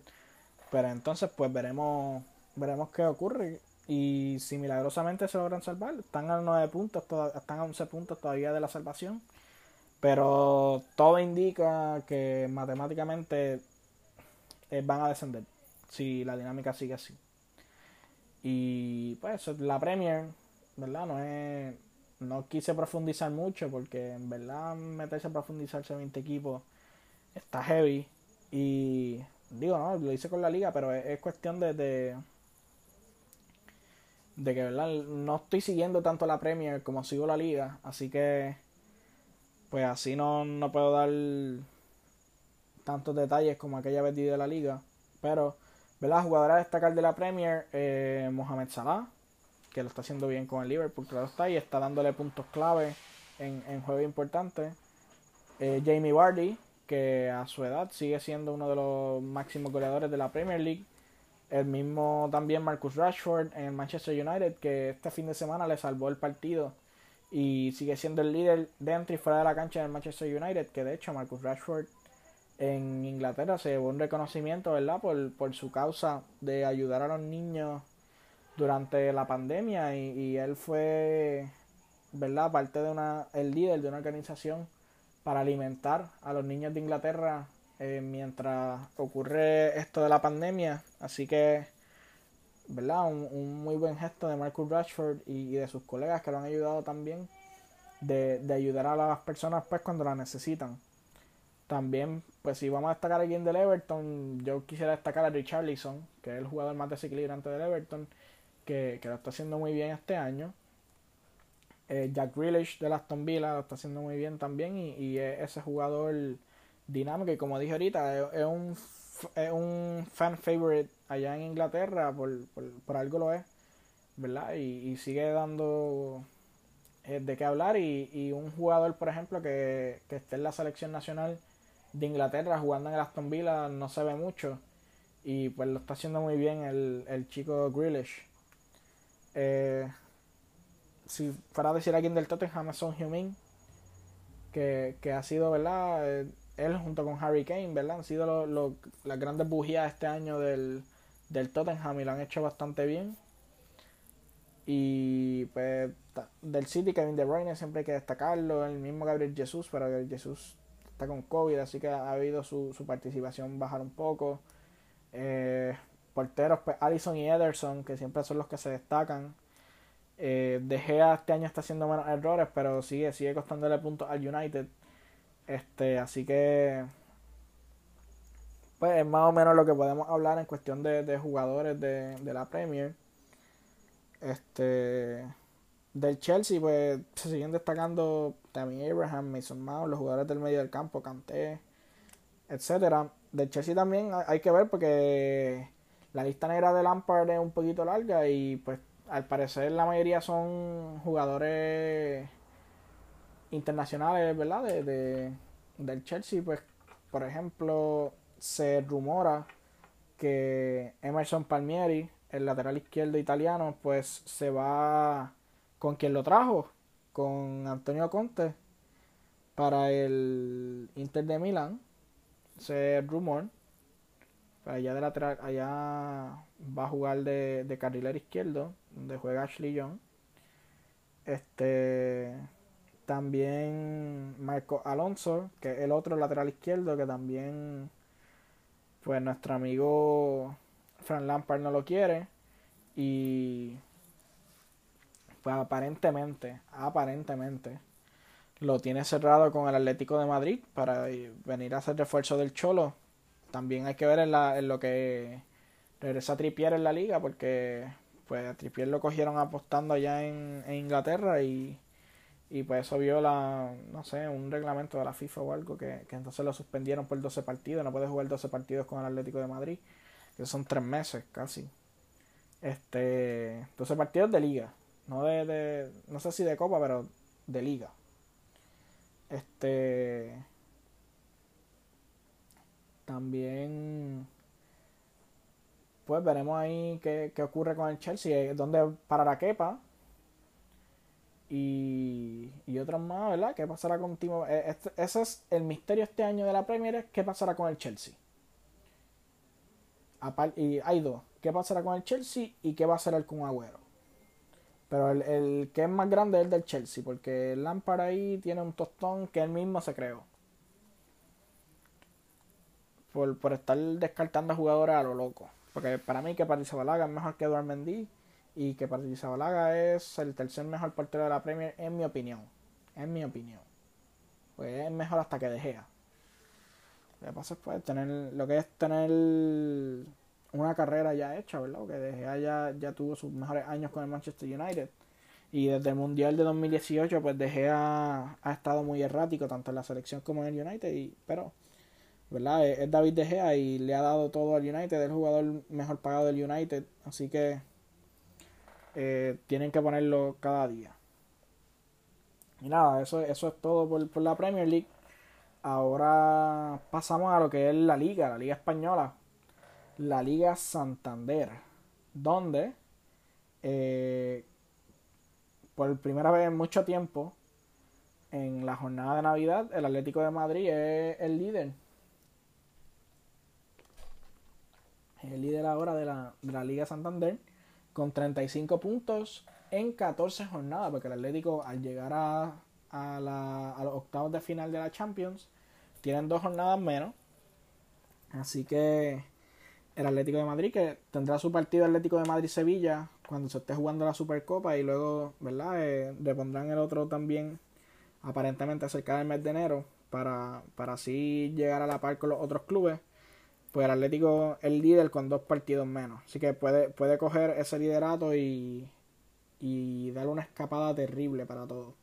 Pero entonces, pues veremos, veremos qué ocurre. Y si milagrosamente se logran salvar, están a 9 puntos, están a 11 puntos todavía de la salvación. Pero todo indica que matemáticamente eh, van a descender si la dinámica sigue así. Y pues la Premier, ¿verdad? No es. No quise profundizar mucho porque en verdad meterse a profundizarse 20 equipos está heavy. Y digo, no, lo hice con la liga, pero es, cuestión de, de, de que, ¿verdad? No estoy siguiendo tanto la Premier como sigo la liga, así que pues así no, no puedo dar tantos detalles como aquella vez de la liga. Pero, ¿verdad? Jugadora a destacar de la Premier, eh, Mohamed Salah, que lo está haciendo bien con el Liverpool, claro está, y está dándole puntos clave en, en juegos importantes. Eh, Jamie Vardy, que a su edad sigue siendo uno de los máximos goleadores de la Premier League. El mismo también Marcus Rashford en Manchester United, que este fin de semana le salvó el partido y sigue siendo el líder dentro y fuera de la cancha del Manchester United, que de hecho Marcus Rashford en Inglaterra se llevó un reconocimiento, ¿verdad? Por, por su causa de ayudar a los niños durante la pandemia y, él fue, ¿verdad? Parte de una, el líder de una organización para alimentar a los niños de Inglaterra eh, mientras ocurre esto de la pandemia. Así que ¿verdad? Un, muy buen gesto de Marcus Rashford y, de sus colegas que lo han ayudado también de, ayudar a las personas pues cuando la necesitan. También, pues si vamos a destacar a alguien del Everton, yo quisiera destacar a Richarlison, que es el jugador más desequilibrante del Everton, que, que lo está haciendo muy bien este año. Eh, Jack Grealish de Aston Villa lo está haciendo muy bien también y, y es ese jugador dinámico y como dije ahorita es, un, es un fan favorite allá en Inglaterra, por, por, por algo lo es, ¿verdad? Y, y sigue dando eh, de qué hablar y, y, un jugador, por ejemplo, que, que esté en la selección nacional de Inglaterra jugando en el Aston Villa no se ve mucho y pues lo está haciendo muy bien el, el chico Grealish. Eh, si fuera a decir alguien del Tottenham es Son Heung-min que, que ha sido, ¿verdad? Eh, él junto con Harry Kane, ¿verdad? Han sido lo, lo, las grandes bujías este año del, del Tottenham y lo han hecho bastante bien. Y pues del City, Kevin De Bruyne siempre hay que destacarlo, el mismo Gabriel Jesús, pero Gabriel Jesús está con COVID, así que ha habido su, su participación bajar un poco. Eh, porteros, pues Allison y Ederson, que siempre son los que se destacan. Eh, De este año está haciendo menos errores, pero sigue, sigue costándole puntos al United. Este, así que pues es más o menos lo que podemos hablar en cuestión de, de jugadores de, de, la Premier. Este del Chelsea, pues se siguen destacando también Abraham, Mason Mount, los jugadores del medio del campo, Kanté, etcétera. Del Chelsea también hay que ver porque la lista negra de Lampard es un poquito larga y pues al parecer la mayoría son jugadores internacionales, ¿verdad? De, de, del Chelsea, pues, por ejemplo, se rumora que Emerson Palmieri, el lateral izquierdo italiano, pues se va con quien lo trajo, con Antonio Conte, para el Inter de Milán. Se rumor. Allá de lateral, allá va a jugar de, de carrilero izquierdo, donde juega Ashley Young. Este también Marco Alonso, que es el otro lateral izquierdo, que también, pues nuestro amigo Fran Lampard no lo quiere. Y, pues aparentemente, aparentemente, lo tiene cerrado con el Atlético de Madrid para venir a hacer refuerzo del Cholo. También hay que ver en, la, en lo que regresa Tripier en la liga, porque pues a Tripier lo cogieron apostando allá en, en Inglaterra y y pues eso viola, no sé, un reglamento de la FIFA o algo que, que entonces lo suspendieron por 12 partidos, no puede jugar 12 partidos con el Atlético de Madrid, que son 3 meses casi. Este, 12 partidos de liga, no de, de, no sé si de copa, pero de liga. Este, también pues veremos ahí qué, qué ocurre con el Chelsea, dónde parará Kepa, y, y otros más, ¿verdad? ¿Qué pasará con Timo? Eh, este, ese es el misterio este año de la Premier, ¿qué pasará con el Chelsea? y hay dos, ¿qué pasará con el Chelsea y qué va a hacer el con Agüero? Pero el, el, que es más grande es el del Chelsea, porque el Lampard ahí tiene un tostón que él mismo se creó. Por, por estar descartando a jugadores a lo loco. Porque para mí que Balaga es mejor que Eduard Mendy y que Zabalaga es el tercer mejor portero de la Premier en mi opinión. En mi opinión. Pues es mejor hasta que De Lo que pasa es pues, tener lo que es tener una carrera ya hecha, ¿verdad? Que De ya, ya tuvo sus mejores años con el Manchester United. Y desde el Mundial de 2018, pues De Gea ha estado muy errático, tanto en la selección como en el United. Y, pero, ¿verdad? Es, David De Gea y le ha dado todo al United, es el jugador mejor pagado del United. Así que eh, tienen que ponerlo cada día. Y nada, eso, eso es todo por, por, la Premier League. Ahora pasamos a lo que es la liga, la liga española. La liga Santander. Donde eh, por primera vez en mucho tiempo, en la jornada de Navidad, el Atlético de Madrid es el líder. Es el líder ahora de la, de la Liga Santander con 35 puntos en 14 jornadas, porque el Atlético al llegar a, a, la, a los octavos de final de la Champions tienen dos jornadas menos. Así que el Atlético de Madrid, que tendrá su partido Atlético de Madrid-Sevilla cuando se esté jugando la Supercopa y luego, ¿verdad? Eh, repondrán el otro también aparentemente cerca del mes de enero, para, para así llegar a la par con los otros clubes. Pues el Atlético es líder con dos partidos menos. Así que puede, puede coger ese liderato y, y darle una escapada terrible para todos.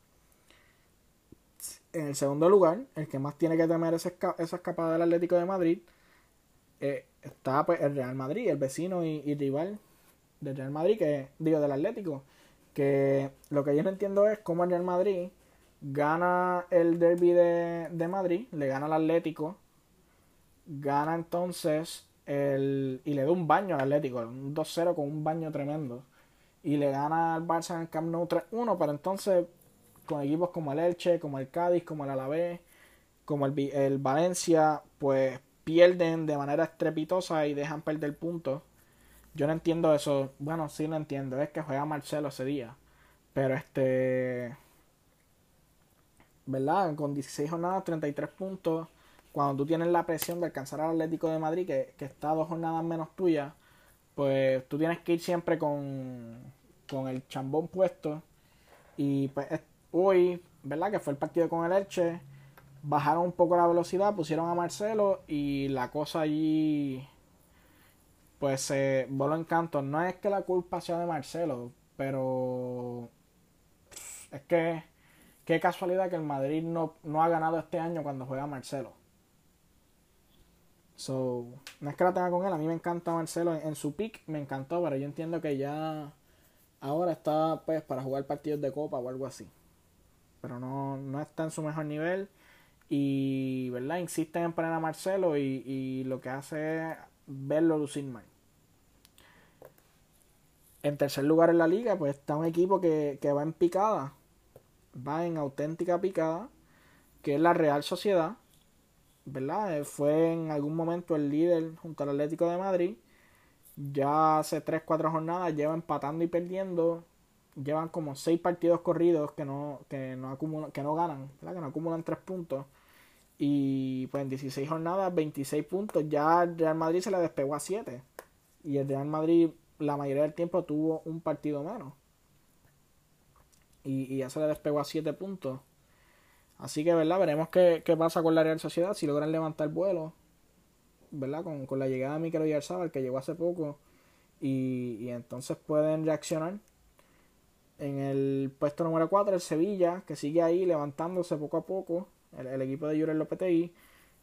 En el segundo lugar, el que más tiene que temer esa, escapada del Atlético de Madrid, eh, está pues el Real Madrid, el vecino y, rival del Real Madrid, que digo del Atlético. Que lo que yo no entiendo es cómo el Real Madrid gana el derby de, de Madrid, le gana al Atlético, gana entonces el, y le da un baño al Atlético, un 2-0 con un baño tremendo y le gana al Barça en el Camp Nou 3-1, pero entonces con equipos como el Elche, como el Cádiz, como el Alavés, como el, el Valencia, pues pierden de manera estrepitosa y dejan perder puntos. Yo no entiendo eso. Bueno, sí lo entiendo. Es que juega Marcelo ese día. Pero este. ¿Verdad? Con 16 jornadas, 33 puntos. Cuando tú tienes la presión de alcanzar al Atlético de Madrid, que, que está dos jornadas menos tuya, pues tú tienes que ir siempre con, con el chambón puesto. Y pues hoy, ¿verdad? Que fue el partido con el Elche. Bajaron un poco la velocidad, pusieron a Marcelo y la cosa allí pues se voló en canto. No es que la culpa sea de Marcelo, pero es que qué casualidad que el Madrid no, no ha ganado este año cuando juega Marcelo. So, no es que la tenga con él, a mí me encanta Marcelo en, su pick, me encantó, pero yo entiendo que ya ahora está pues para jugar partidos de copa o algo así. Pero no, no está en su mejor nivel y, ¿verdad? Insisten en poner a Marcelo y, y lo que hace es verlo lucir mal. En tercer lugar en la liga, pues está un equipo que, que va en picada, va en auténtica picada, que es la Real Sociedad ¿verdad? Eh, fue en algún momento el líder junto al Atlético de Madrid. Ya hace 3-4 jornadas lleva empatando y perdiendo. Llevan como 6 partidos corridos que no, que no, que no ganan, ¿verdad? que no acumulan 3 puntos. Y pues en 16 jornadas, 26 puntos. Ya el Real Madrid se le despegó a 7. Y el Real Madrid la mayoría del tiempo tuvo un partido menos. Y, y ya se le despegó a 7 puntos. Así que, ¿verdad? Veremos qué, pasa con la Real Sociedad, si logran levantar vuelo, ¿verdad? Con, la llegada de Mikel Oyarzabal, que llegó hace poco, y, entonces pueden reaccionar. En el puesto número 4, el Sevilla, que sigue ahí levantándose poco a poco, el, equipo de Jurel Lopetegui,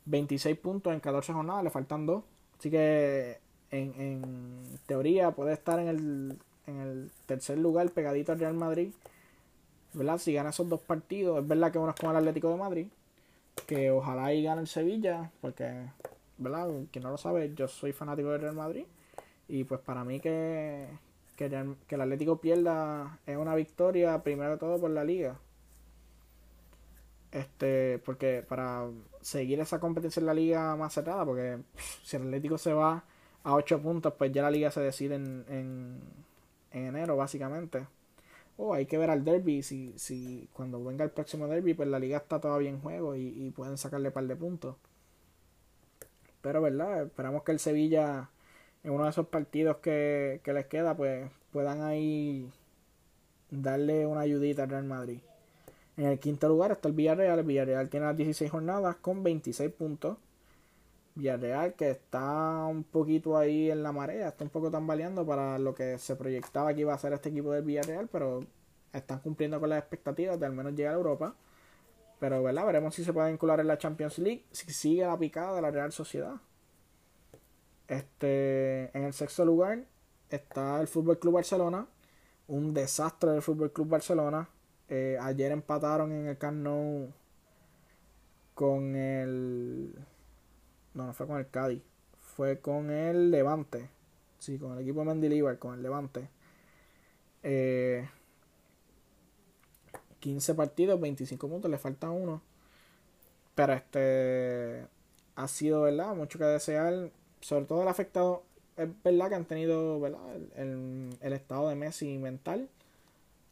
26 puntos en 14 jornadas, le faltan 2. Así que, en, en teoría, puede estar en el, en el tercer lugar pegadito al Real Madrid ¿verdad? Si gana esos dos partidos, es verdad que uno es con el Atlético de Madrid, que ojalá y gane el Sevilla, porque, ¿verdad? Quien no lo sabe, yo soy fanático del Real Madrid, y pues para mí que, que, el Atlético pierda es una victoria, primero de todo por la liga. Este, porque para seguir esa competencia en la liga más cerrada, porque si el Atlético se va a 8 puntos, pues ya la liga se decide en, en, en enero, básicamente oh, hay que ver al derby, si, si cuando venga el próximo derby, pues la liga está todavía en juego y, pueden sacarle par de puntos. Pero, ¿verdad? Esperamos que el Sevilla, en uno de esos partidos que, les queda, pues puedan ahí darle una ayudita al Real Madrid. En el quinto lugar está el Villarreal. El Villarreal tiene las 16 jornadas con 26 puntos. Villarreal que está un poquito ahí en la marea, está un poco tambaleando para lo que se proyectaba que iba a ser este equipo del Villarreal, pero están cumpliendo con las expectativas de al menos llegar a Europa. Pero ¿verdad? veremos si se puede vincular en la Champions League, si sigue la picada de la Real Sociedad. Este, en el sexto lugar está el Fútbol Club Barcelona, un desastre del Fútbol Club Barcelona. Eh, ayer empataron en el Camp Nou con el no, no fue con el Cádiz. Fue con el Levante. Sí, con el equipo de Mendilibar, con el Levante. 15 eh, partidos, 25 puntos, le falta uno. Pero este ha sido, ¿verdad? Mucho que desear. Sobre todo el afectado. Es verdad que han tenido, ¿verdad? El, estado de Messi mental.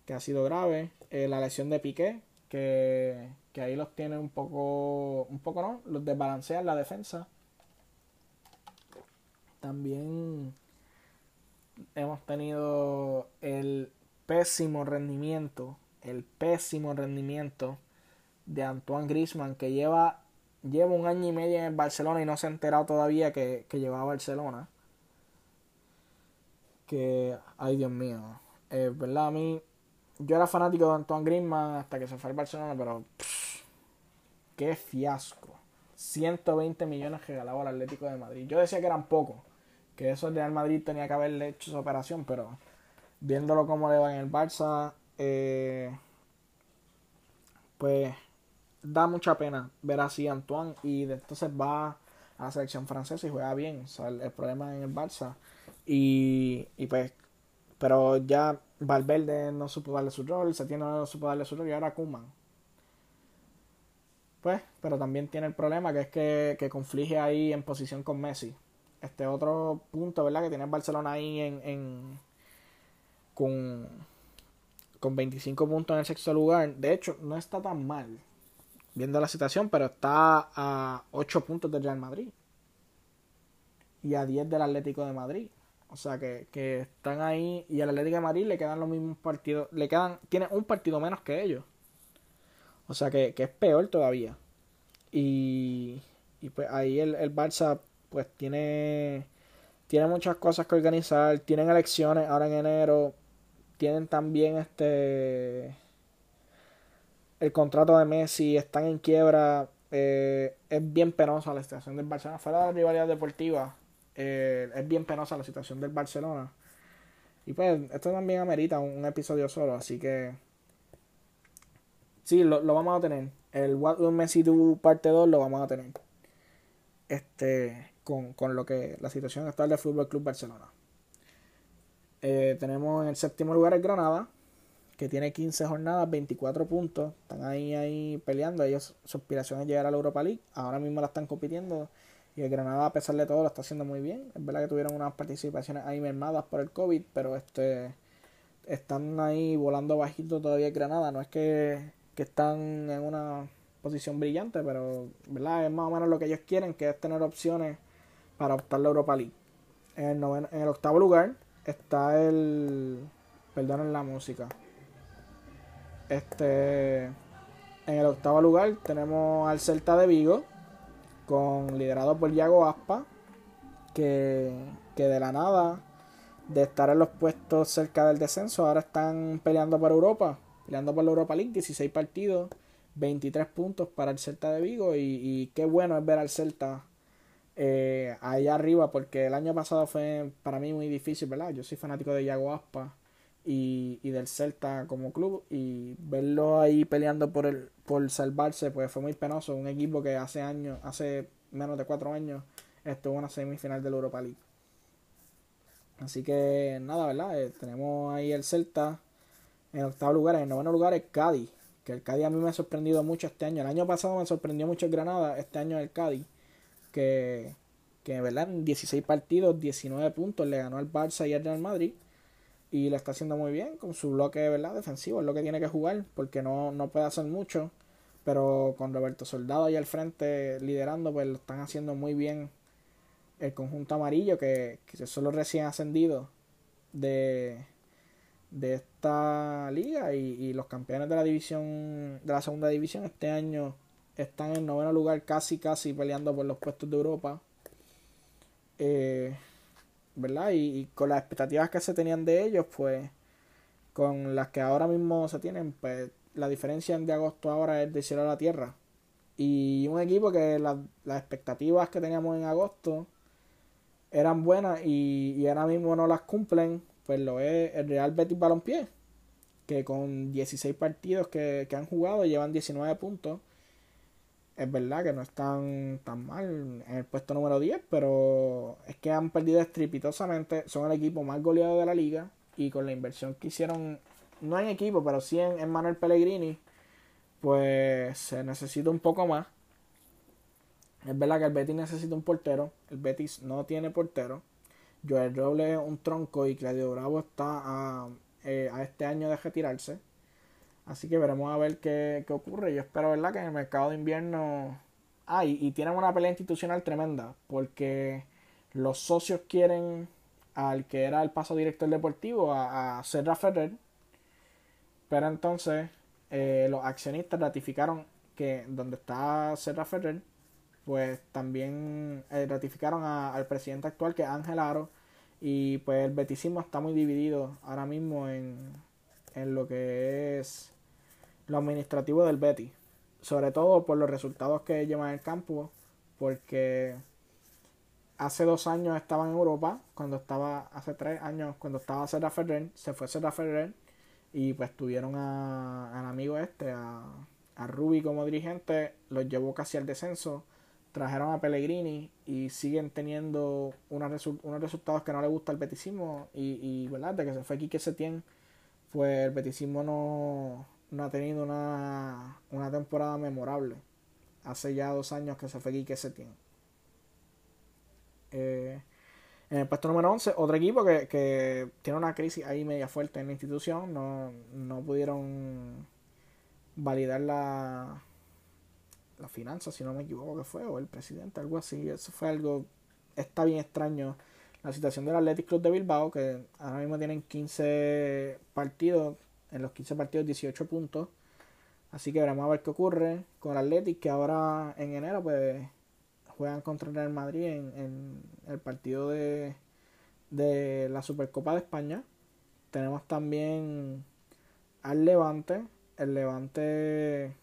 Que ha sido grave. Eh, la lesión de Piqué. Que, que ahí los tiene un poco. Un poco, ¿no? Los desbalancean la defensa. También hemos tenido el pésimo rendimiento, el pésimo rendimiento de Antoine Grisman, que lleva lleva un año y medio en Barcelona y no se ha enterado todavía que, que llegó a Barcelona. Que, ay Dios mío, eh, verdad, a mí, yo era fanático de Antoine Griezmann hasta que se fue al Barcelona, pero qué fiasco. 120 millones que regalaba al Atlético de Madrid. Yo decía que eran pocos, que eso el Real Madrid tenía que haberle hecho esa operación, pero viéndolo como le va en el Barça, eh, pues da mucha pena ver así a Antoine y entonces va a la selección francesa y juega bien. O sea, el, problema en el Barça. Y, y, pues, pero ya Valverde no supo darle su rol, Setién no supo darle su rol y ahora Kuman. Pues, pero también tiene el problema que es que, que conflige ahí en posición con Messi. Este otro punto, ¿verdad? Que tiene el Barcelona ahí en, en con, con 25 puntos en el sexto lugar. De hecho, no está tan mal viendo la situación, pero está a 8 puntos del Real Madrid y a 10 del Atlético de Madrid. O sea que, que están ahí y al Atlético de Madrid le quedan los mismos partidos, le quedan, tiene un partido menos que ellos. O sea que, que es peor todavía. Y, y pues ahí el, el Barça pues tiene, tiene muchas cosas que organizar, tienen elecciones ahora en enero, tienen también este el contrato de Messi, están en quiebra. Eh, es bien penosa la situación del Barcelona. Fuera de la rivalidad deportiva, eh, es bien penosa la situación del Barcelona. Y pues, esto también amerita un, episodio solo, así que. Sí, lo, vamos a tener. El What Will Messi Do parte 2 lo vamos a tener. Este. Con, con lo que. La situación actual del Fútbol Club Barcelona. Eh, tenemos en el séptimo lugar el Granada que tiene 15 jornadas, 24 puntos. Están ahí, ahí peleando. Ellos, su aspiración es llegar a la Europa League. Ahora mismo la están compitiendo. Y el Granada, a pesar de todo, lo está haciendo muy bien. Es verdad que tuvieron unas participaciones ahí mermadas por el COVID, pero este están ahí volando bajito todavía el Granada. No es que, que están en una posición brillante, pero ¿verdad? es más o menos lo que ellos quieren, que es tener opciones para optar la Europa League. En el, en el octavo lugar está el... Perdonen la música. Este, en el octavo lugar tenemos al Celta de Vigo, con liderado por Yago Aspa, que, que de la nada, de estar en los puestos cerca del descenso, ahora están peleando por Europa, peleando por la Europa League, 16 partidos, 23 puntos para el Celta de Vigo y, qué bueno es ver al Celta eh, ahí arriba porque el año pasado fue para mí muy difícil, ¿verdad? Yo soy fanático de Yago Aspa y, y, del Celta como club y verlo ahí peleando por el por salvarse pues fue muy penoso. Un equipo que hace años hace menos de cuatro años estuvo en una semifinal del Europa League. Así que nada verdad eh, tenemos ahí el Celta en octavo lugar en noveno lugar el Cádiz que el Cádiz a mí me ha sorprendido mucho este año. El año pasado me sorprendió mucho el Granada este año el Cádiz que que verdad en 16 partidos 19 puntos le ganó al Barça y al Real Madrid. Y lo está haciendo muy bien con su bloque ¿verdad? defensivo, es lo que tiene que jugar porque no, no puede hacer mucho, pero con Roberto Soldado ahí al frente liderando, pues lo están haciendo muy bien. El conjunto amarillo que, que son recién ascendidos de, de esta liga y, y, los campeones de la división de la segunda división este año están en noveno lugar casi casi peleando por los puestos de Europa eh, ¿verdad? Y, con las expectativas que se tenían de ellos, pues con las que ahora mismo se tienen, pues la diferencia de agosto ahora es de cielo a la tierra. Y un equipo que las expectativas que teníamos en agosto eran buenas y, y, ahora mismo no las cumplen, pues lo es el Real Betis Balompié, que con 16 partidos que, que han jugado llevan 19 puntos es verdad que no están tan mal en el puesto número 10, pero es que han perdido estrepitosamente. Son el equipo más goleado de la liga y con la inversión que hicieron, no en equipo, pero sí en, Manuel Pellegrini, pues se necesita un poco más. Es verdad que el Betis necesita un portero, el Betis no tiene portero. Joel Roble es un tronco y Claudio Bravo está a, eh, a este año de retirarse. Así que veremos a ver qué, qué ocurre. Yo espero, ¿verdad?, que en el mercado de invierno. Ah, y, tienen una pelea institucional tremenda. Porque los socios quieren al que era el paso director deportivo, a, a Serra Ferrer. Pero entonces eh, los accionistas ratificaron que donde está Serra Ferrer pues también eh, ratificaron al presidente actual que es Ángel Aro y pues el beticismo está muy dividido ahora mismo en, en lo que es lo administrativo del Betis, sobre todo por los resultados que llevan en el campo, porque hace dos años estaba en Europa, cuando estaba, hace tres años, cuando estaba Serra Ferrer, se fue Serra Ferrer y pues tuvieron al amigo este, a, a Rubi como dirigente, los llevó casi al descenso, trajeron a Pellegrini y siguen teniendo unos, unos resultados que no le gusta al beticismo y, y ¿verdad? de que se fue Quique Setién, pues el beticismo no, no ha tenido una, una temporada memorable. Hace ya dos años que se fue Quique Setién. Eh, en el puesto número 11, otro equipo que, que, tiene una crisis ahí media fuerte en la institución. No, no pudieron validar la, la finanza, si no me equivoco, que fue, o el presidente, algo así. Eso fue algo. Está bien extraño. La situación del Athletic Club de Bilbao, que ahora mismo tienen 15 partidos, en los 15 partidos 18 puntos. Así que veremos a ver qué ocurre con el Athletic, que ahora en enero, pues juegan contra el Real Madrid en, el partido de, de la Supercopa de España. Tenemos también al Levante, el Levante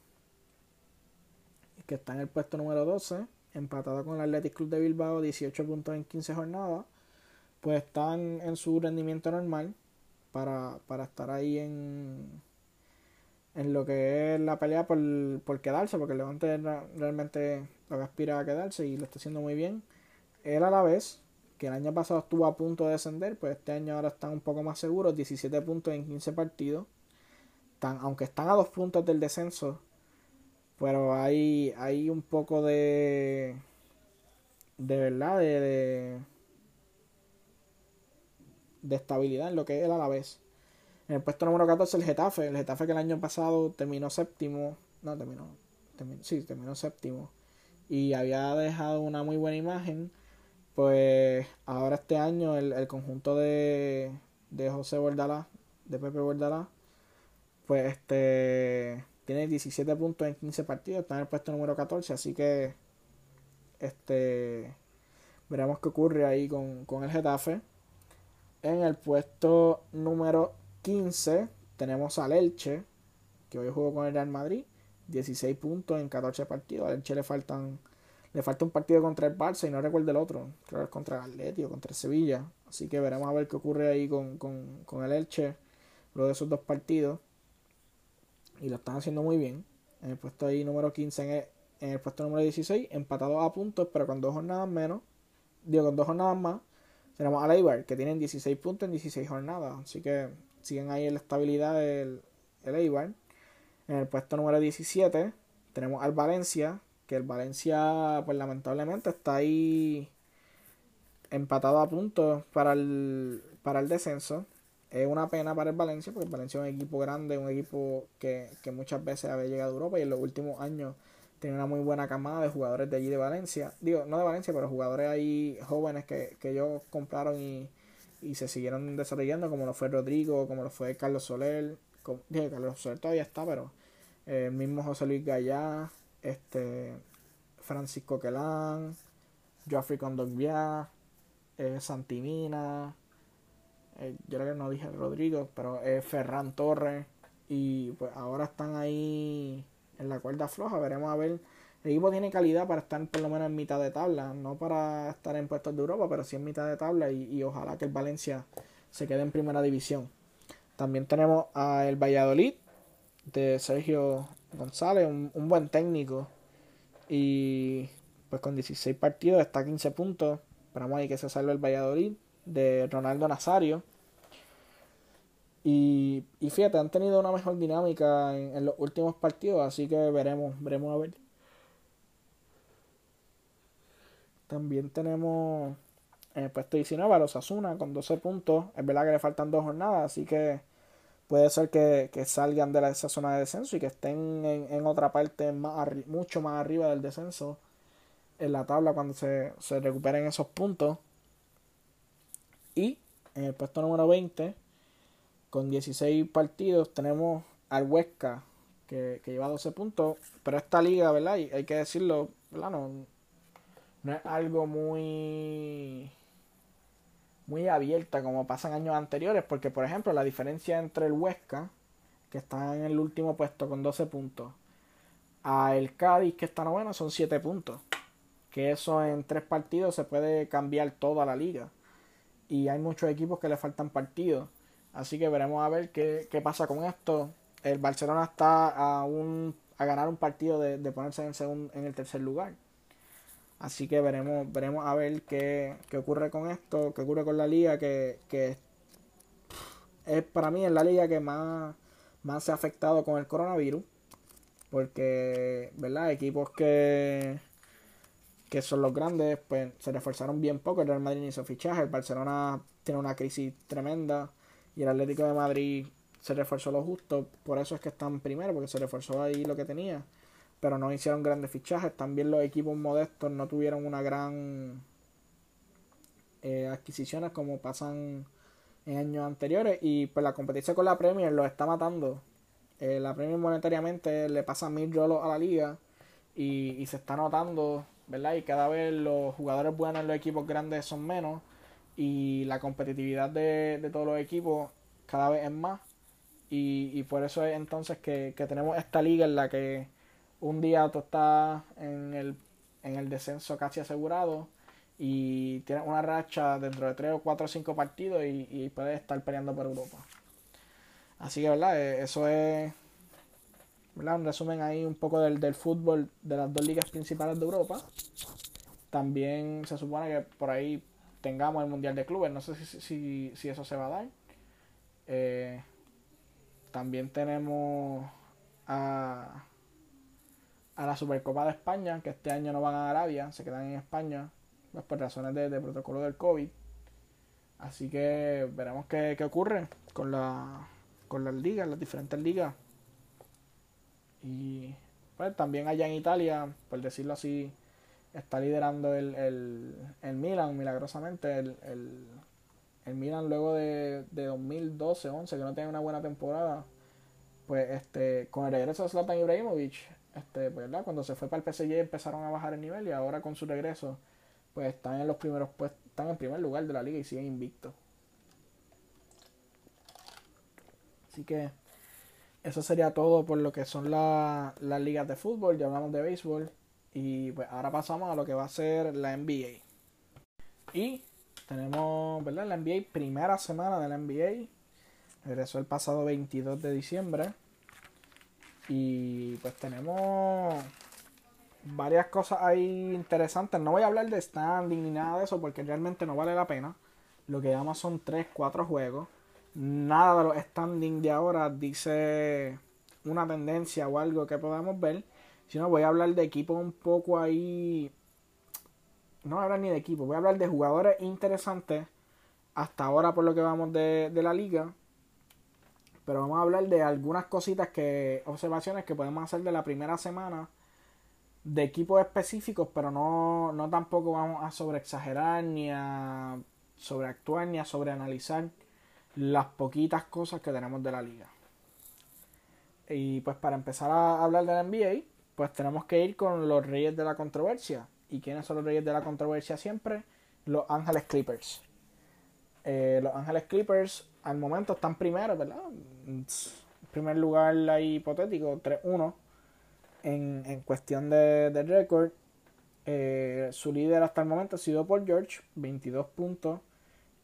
que está en el puesto número 12, empatado con el Athletic Club de Bilbao, 18 puntos en 15 jornadas, pues están en su rendimiento normal para, para estar ahí en, en lo que es la pelea por, por quedarse, porque el Levante realmente lo que aspira a quedarse y lo está haciendo muy bien. Él a la vez, que el año pasado estuvo a punto de descender, pues este año ahora están un poco más seguros, 17 puntos en 15 partidos. Están, aunque están a dos puntos del descenso, pero hay, hay un poco de. de verdad, de, de, de estabilidad en lo que es él a la vez. En el puesto número 14 el Getafe. El Getafe que el año pasado terminó séptimo. No, terminó. terminó sí, terminó séptimo. Y había dejado una muy buena imagen. Pues ahora este año el, el conjunto de, de José Bordalá, de Pepe Bordalá, pues este tiene 17 puntos en 15 partidos, está en el puesto número 14, así que este veremos qué ocurre ahí con, con el Getafe. En el puesto número 15 tenemos al Elche, que hoy jugó con el Real Madrid, 16 puntos en 14 partidos. Al Elche le faltan le falta un partido contra el Barça y no recuerdo el otro, creo que es contra el o contra el Sevilla. Así que veremos a ver qué ocurre ahí con, con, con el Elche luego de esos dos partidos. Y lo están haciendo muy bien. En el puesto ahí número 15, en el, en el puesto número 16, empatado a puntos, pero con dos jornadas menos. Digo, con dos jornadas más. Tenemos a Eibar, que tienen 16 puntos en 16 jornadas. Así que siguen ahí en la estabilidad del el Eibar. En el puesto número 17 tenemos al Valencia, que el Valencia pues lamentablemente está ahí empatado a puntos para el, para el descenso. Es una pena para el Valencia, porque el Valencia es un equipo grande, un equipo que, que muchas veces había llegado a Europa y en los últimos años tiene una muy buena camada de jugadores de allí de Valencia. Digo, no de Valencia, pero jugadores ahí jóvenes que, que ellos compraron y, y se siguieron desarrollando, como lo fue Rodrigo, como lo fue Carlos Soler. Carlos Soler todavía está, pero eh, el mismo José Luis Gallá, este, Francisco Quelán, Geoffrey Condogbia, eh, Santimina, eh, yo creo que no dije Rodrigo, pero es Ferran Torres. Y pues ahora están ahí en la cuerda floja. Veremos a ver el equipo tiene calidad para estar por lo menos en mitad de tabla, no para estar en puestos de Europa, pero sí en mitad de tabla y, ojalá que el Valencia se quede en primera división. También tenemos a el Valladolid de Sergio González, un, buen técnico y pues con 16 partidos está a 15 puntos. Esperamos ahí que se salve el Valladolid de Ronaldo Nazario. Y, y fíjate, han tenido una mejor dinámica en, en, los últimos partidos, así que veremos, veremos a ver También tenemos en el puesto 19 a los Asuna con 12 puntos. Es verdad que le faltan dos jornadas, así que puede ser que, salgan de esa zona de descenso y que estén en, otra parte más mucho más arriba del descenso en la tabla cuando se, recuperen esos puntos. Y en el puesto número 20, con 16 partidos, tenemos al Huesca, que, lleva 12 puntos. Pero esta liga, ¿verdad? Y hay que decirlo. No, es algo muy muy abierta como pasa en años anteriores, porque por ejemplo la diferencia entre el Huesca, que está en el último puesto con 12 puntos, a el Cádiz, que está noveno, son 7 puntos. Que eso en tres partidos se puede cambiar toda la liga. Y hay muchos equipos que le faltan partidos. Así que veremos a ver qué, qué pasa con esto. El Barcelona está a, un, a ganar un partido de, de ponerse en el, en el tercer lugar. Así que veremos, veremos a ver qué, qué ocurre con esto, qué ocurre con la liga, que, que es para mí es la liga que más, más se ha afectado con el coronavirus. Porque, ¿verdad? Equipos que, que son los grandes, pues se reforzaron bien poco. El Real Madrid hizo fichaje, el Barcelona tiene una crisis tremenda y el Atlético de Madrid se reforzó lo justo. Por eso es que están primero, porque se reforzó ahí lo que tenía pero no hicieron grandes fichajes. También los equipos modestos no tuvieron una gran eh, adquisiciones como pasan en años anteriores. Y pues la competencia con la Premier lo está matando. Eh, la Premier monetariamente le pasa mil rolos a la liga y, se está notando, ¿verdad? Y cada vez los jugadores buenos en los equipos grandes son menos y la competitividad de, de todos los equipos cada vez es más. Y, y por eso es entonces que, que tenemos esta liga en la que un día tú estás en el, en el descenso casi asegurado y tienes una racha dentro de 3 o 4 o 5 partidos y, puedes estar peleando por Europa. Así que, ¿verdad? Eh, eso es ¿verdad? un resumen ahí un poco del, del fútbol de las dos ligas principales de Europa. También se supone que por ahí tengamos el Mundial de Clubes. No sé si, si, si eso se va a dar. Eh, también tenemos a a la Supercopa de España, que este año no van a Arabia, se quedan en España, pues por razones de, protocolo del COVID. Así que veremos qué, ocurre con, la, con las ligas, las diferentes ligas. Y pues también allá en Italia, por decirlo así, está liderando el, el, el Milan milagrosamente. El, el, el Milan luego de, de 2012-11, que no tiene una buena temporada, pues este con el regreso de Zlatan Ibrahimovic este, pues, ¿verdad? Cuando se fue para el PSG empezaron a bajar el nivel y ahora con su regreso, pues están en los primeros pues están en primer lugar de la liga y siguen invictos. Así que eso sería todo por lo que son las ligas de fútbol, ya hablamos de béisbol y pues ahora pasamos a lo que va a ser la NBA. Y tenemos, ¿verdad? La NBA, primera semana de la NBA. Regresó el pasado 22 de diciembre. Y pues tenemos varias cosas ahí interesantes. No voy a hablar de standing ni nada de eso porque realmente no vale la pena. Lo que llaman son 3, 4 juegos. Nada de los standing de ahora dice una tendencia o algo que podamos ver. Sino voy a hablar de equipos un poco ahí. No voy a hablar ni de equipo, voy a hablar de jugadores interesantes hasta ahora por lo que vamos de, de la liga pero vamos a hablar de algunas cositas que, observaciones que podemos hacer de la primera semana de equipos específicos, pero no, no tampoco vamos a sobreexagerar ni a sobreactuar ni a sobreanalizar las poquitas cosas que tenemos de la liga. Y pues para empezar a hablar de NBA, pues tenemos que ir con los reyes de la controversia. ¿Y quiénes son los reyes de la controversia siempre? Los Ángeles Clippers. Eh, los Ángeles Clippers al momento están primeros, ¿verdad? En primer lugar ahí hipotético, 3-1 en, en, cuestión de, de récord. Eh, su líder hasta el momento ha sido Paul George, 22 puntos.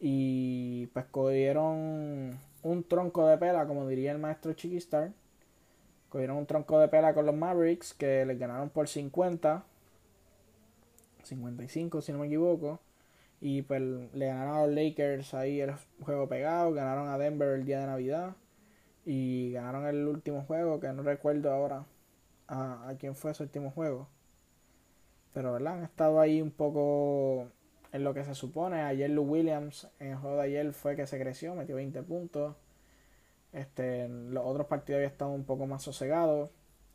Y pues cogieron un tronco de pela, como diría el maestro Chiquistar. Cogieron un tronco de pela con los Mavericks, que les ganaron por 50. 55, si no me equivoco. Y pues le ganaron a los Lakers ahí el juego pegado, ganaron a Denver el día de Navidad y ganaron el último juego, que no recuerdo ahora a, quién fue ese último juego. Pero verdad, han estado ahí un poco en lo que se supone. Ayer Lou Williams en el juego de ayer fue que se creció, metió 20 puntos. Este, en los otros partidos había estado un poco más sosegado.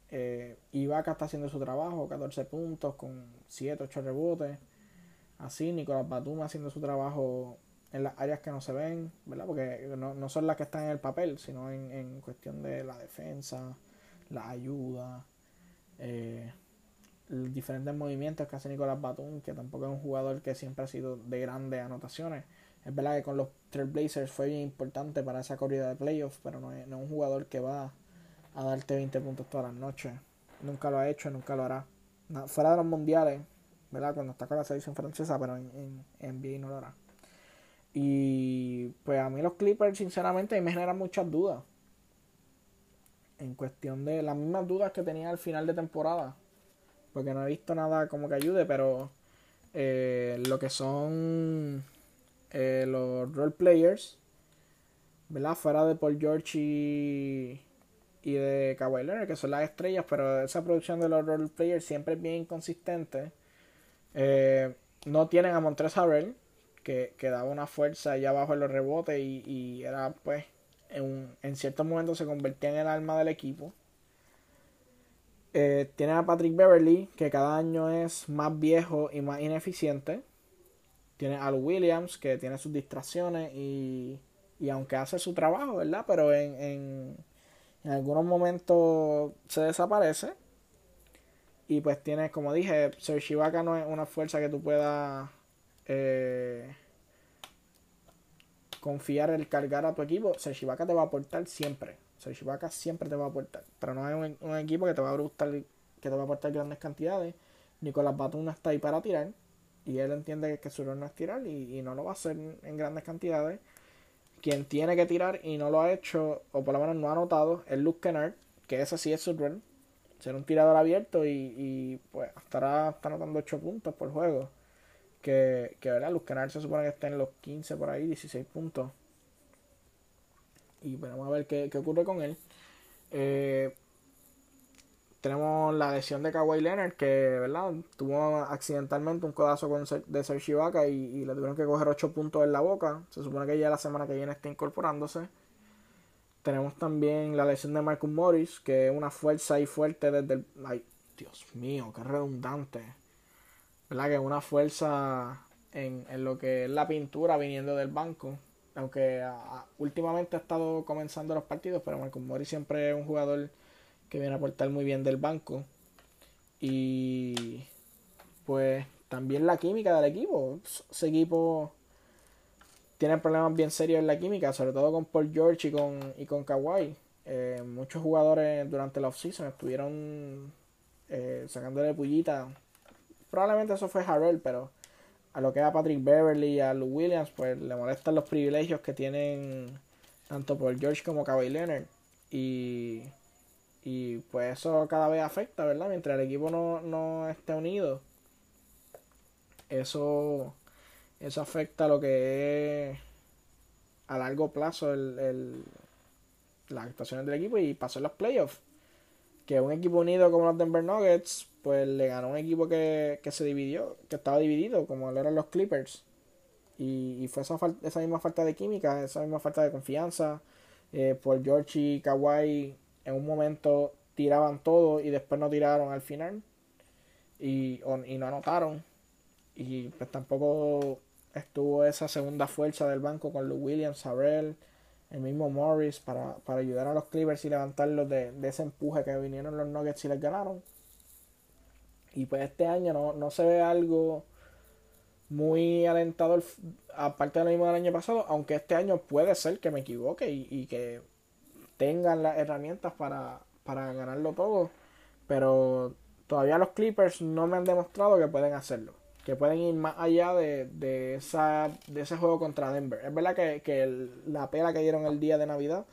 Eh, Ibaka está haciendo su trabajo, 14 puntos con 7, 8 rebotes así, Nicolás Batum haciendo su trabajo en las áreas que no se ven, ¿verdad? Porque no, son las que están en el papel, sino en, cuestión de la defensa, la ayuda, eh, diferentes movimientos que hace Nicolás Batum, que tampoco es un jugador que siempre ha sido de grandes anotaciones. Es verdad que con los Trailblazers fue bien importante para esa corrida de playoffs, pero no es, un jugador que va a darte 20 puntos todas las noches. Nunca lo ha hecho, nunca lo hará. fuera de los mundiales, ¿verdad? Cuando está con la selección francesa, pero en, en NBA no lo hará. Y pues a mí los Clippers, sinceramente, me generan muchas dudas. En cuestión de las mismas dudas que tenía al final de temporada. Porque no he visto nada como que ayude, pero eh, lo que son eh, los role players, ¿verdad? Fuera de Paul George y, y de Kawhi Leonard, que son las estrellas, pero esa producción de los role players siempre es bien inconsistente. Eh, no tienen a Montrezl Harrell, que, que, daba una fuerza allá abajo en los rebotes y, y era pues en, en ciertos momentos se convertía en el alma del equipo. Eh, tiene a Patrick Beverly, que cada año es más viejo y más ineficiente. Tiene a Williams, que tiene sus distracciones y, y aunque hace su trabajo, ¿verdad? Pero en, en, en algunos momentos se desaparece. Y pues tiene, como dije, Serge no es una fuerza que tú puedas eh, confiar el cargar a tu equipo. Serge te va a aportar siempre. Serge siempre te va a aportar. Pero no es un, equipo que te va a gustar, que te va a aportar grandes cantidades. Nicolás Batum está ahí para tirar. Y él entiende que su rol no es tirar y, no lo va a hacer en grandes cantidades. Quien tiene que tirar y no lo ha hecho, o por lo menos no ha notado, es Luke Kennard, que ese sí es su rol ser un tirador abierto y, y pues estará está anotando 8 puntos por juego. Que, que ¿verdad? Luz Canal se supone que está en los 15 por ahí, 16 puntos. Y bueno, vamos a ver qué, qué ocurre con él. Eh, tenemos la lesión de Kawhi Leonard, que ¿verdad? tuvo accidentalmente un codazo con, de Serge Ibaka y, le tuvieron que coger 8 puntos en la boca. Se supone que ya la semana que viene está incorporándose. Tenemos también la lesión de Marcus Morris, que es una fuerza ahí fuerte desde el. Ay, Dios mío, qué redundante. ¿Verdad? Que es una fuerza en, en lo que es la pintura viniendo del banco. Aunque últimamente ha estado comenzando los partidos, pero Marcus Morris siempre es un jugador que viene a aportar muy bien del banco. Y pues también la química del equipo. Ese equipo tienen problemas bien serios en la química, sobre todo con Paul George y con, y con Kawhi. Eh, muchos jugadores durante la offseason estuvieron eh, sacándole pullita. Probablemente eso fue Harrell, pero a lo que a Patrick Beverly y a Lou Williams, pues le molestan los privilegios que tienen tanto Paul George como Kawhi Leonard. Y, y pues eso cada vez afecta, ¿verdad? Mientras el equipo no, no esté unido, eso eso afecta lo que es a largo plazo el, el, las actuaciones del equipo y pasó en los playoffs. Que un equipo unido como los Denver Nuggets, pues le ganó un equipo que, se dividió, que estaba dividido, como eran los Clippers. Y, fue esa, esa misma falta de química, esa misma falta de confianza. Eh, por George y Kawhi en un momento tiraban todo y después no tiraron al final. Y, no anotaron. Y pues tampoco estuvo esa segunda fuerza del banco con Lou Williams, Harrell, el mismo Morris para, ayudar a los Clippers y levantarlos de, ese empuje que vinieron los Nuggets y les ganaron. Y pues este año no, se ve algo muy alentador, aparte de lo mismo del año pasado, aunque este año puede ser que me equivoque y, que tengan las herramientas para, para ganarlo todo. Pero todavía los Clippers no me han demostrado que pueden hacerlo que pueden ir más allá de, de, esa, de ese juego contra Denver. Es verdad que, la pela que dieron el día de Navidad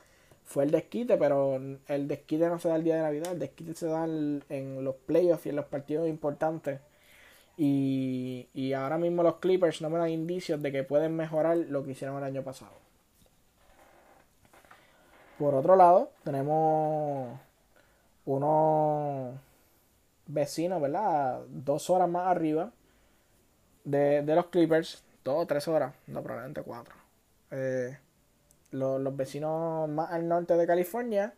fue el desquite, pero el desquite no se da el día de Navidad, el desquite se da en, los playoffs y en los partidos importantes. Y, y ahora mismo los Clippers no me dan indicios de que pueden mejorar lo que hicieron el año pasado. Por otro lado, tenemos unos vecinos, ¿verdad? Dos horas más arriba de, los Clippers, todo tres horas, no probablemente cuatro. Eh, los, vecinos más al norte de California,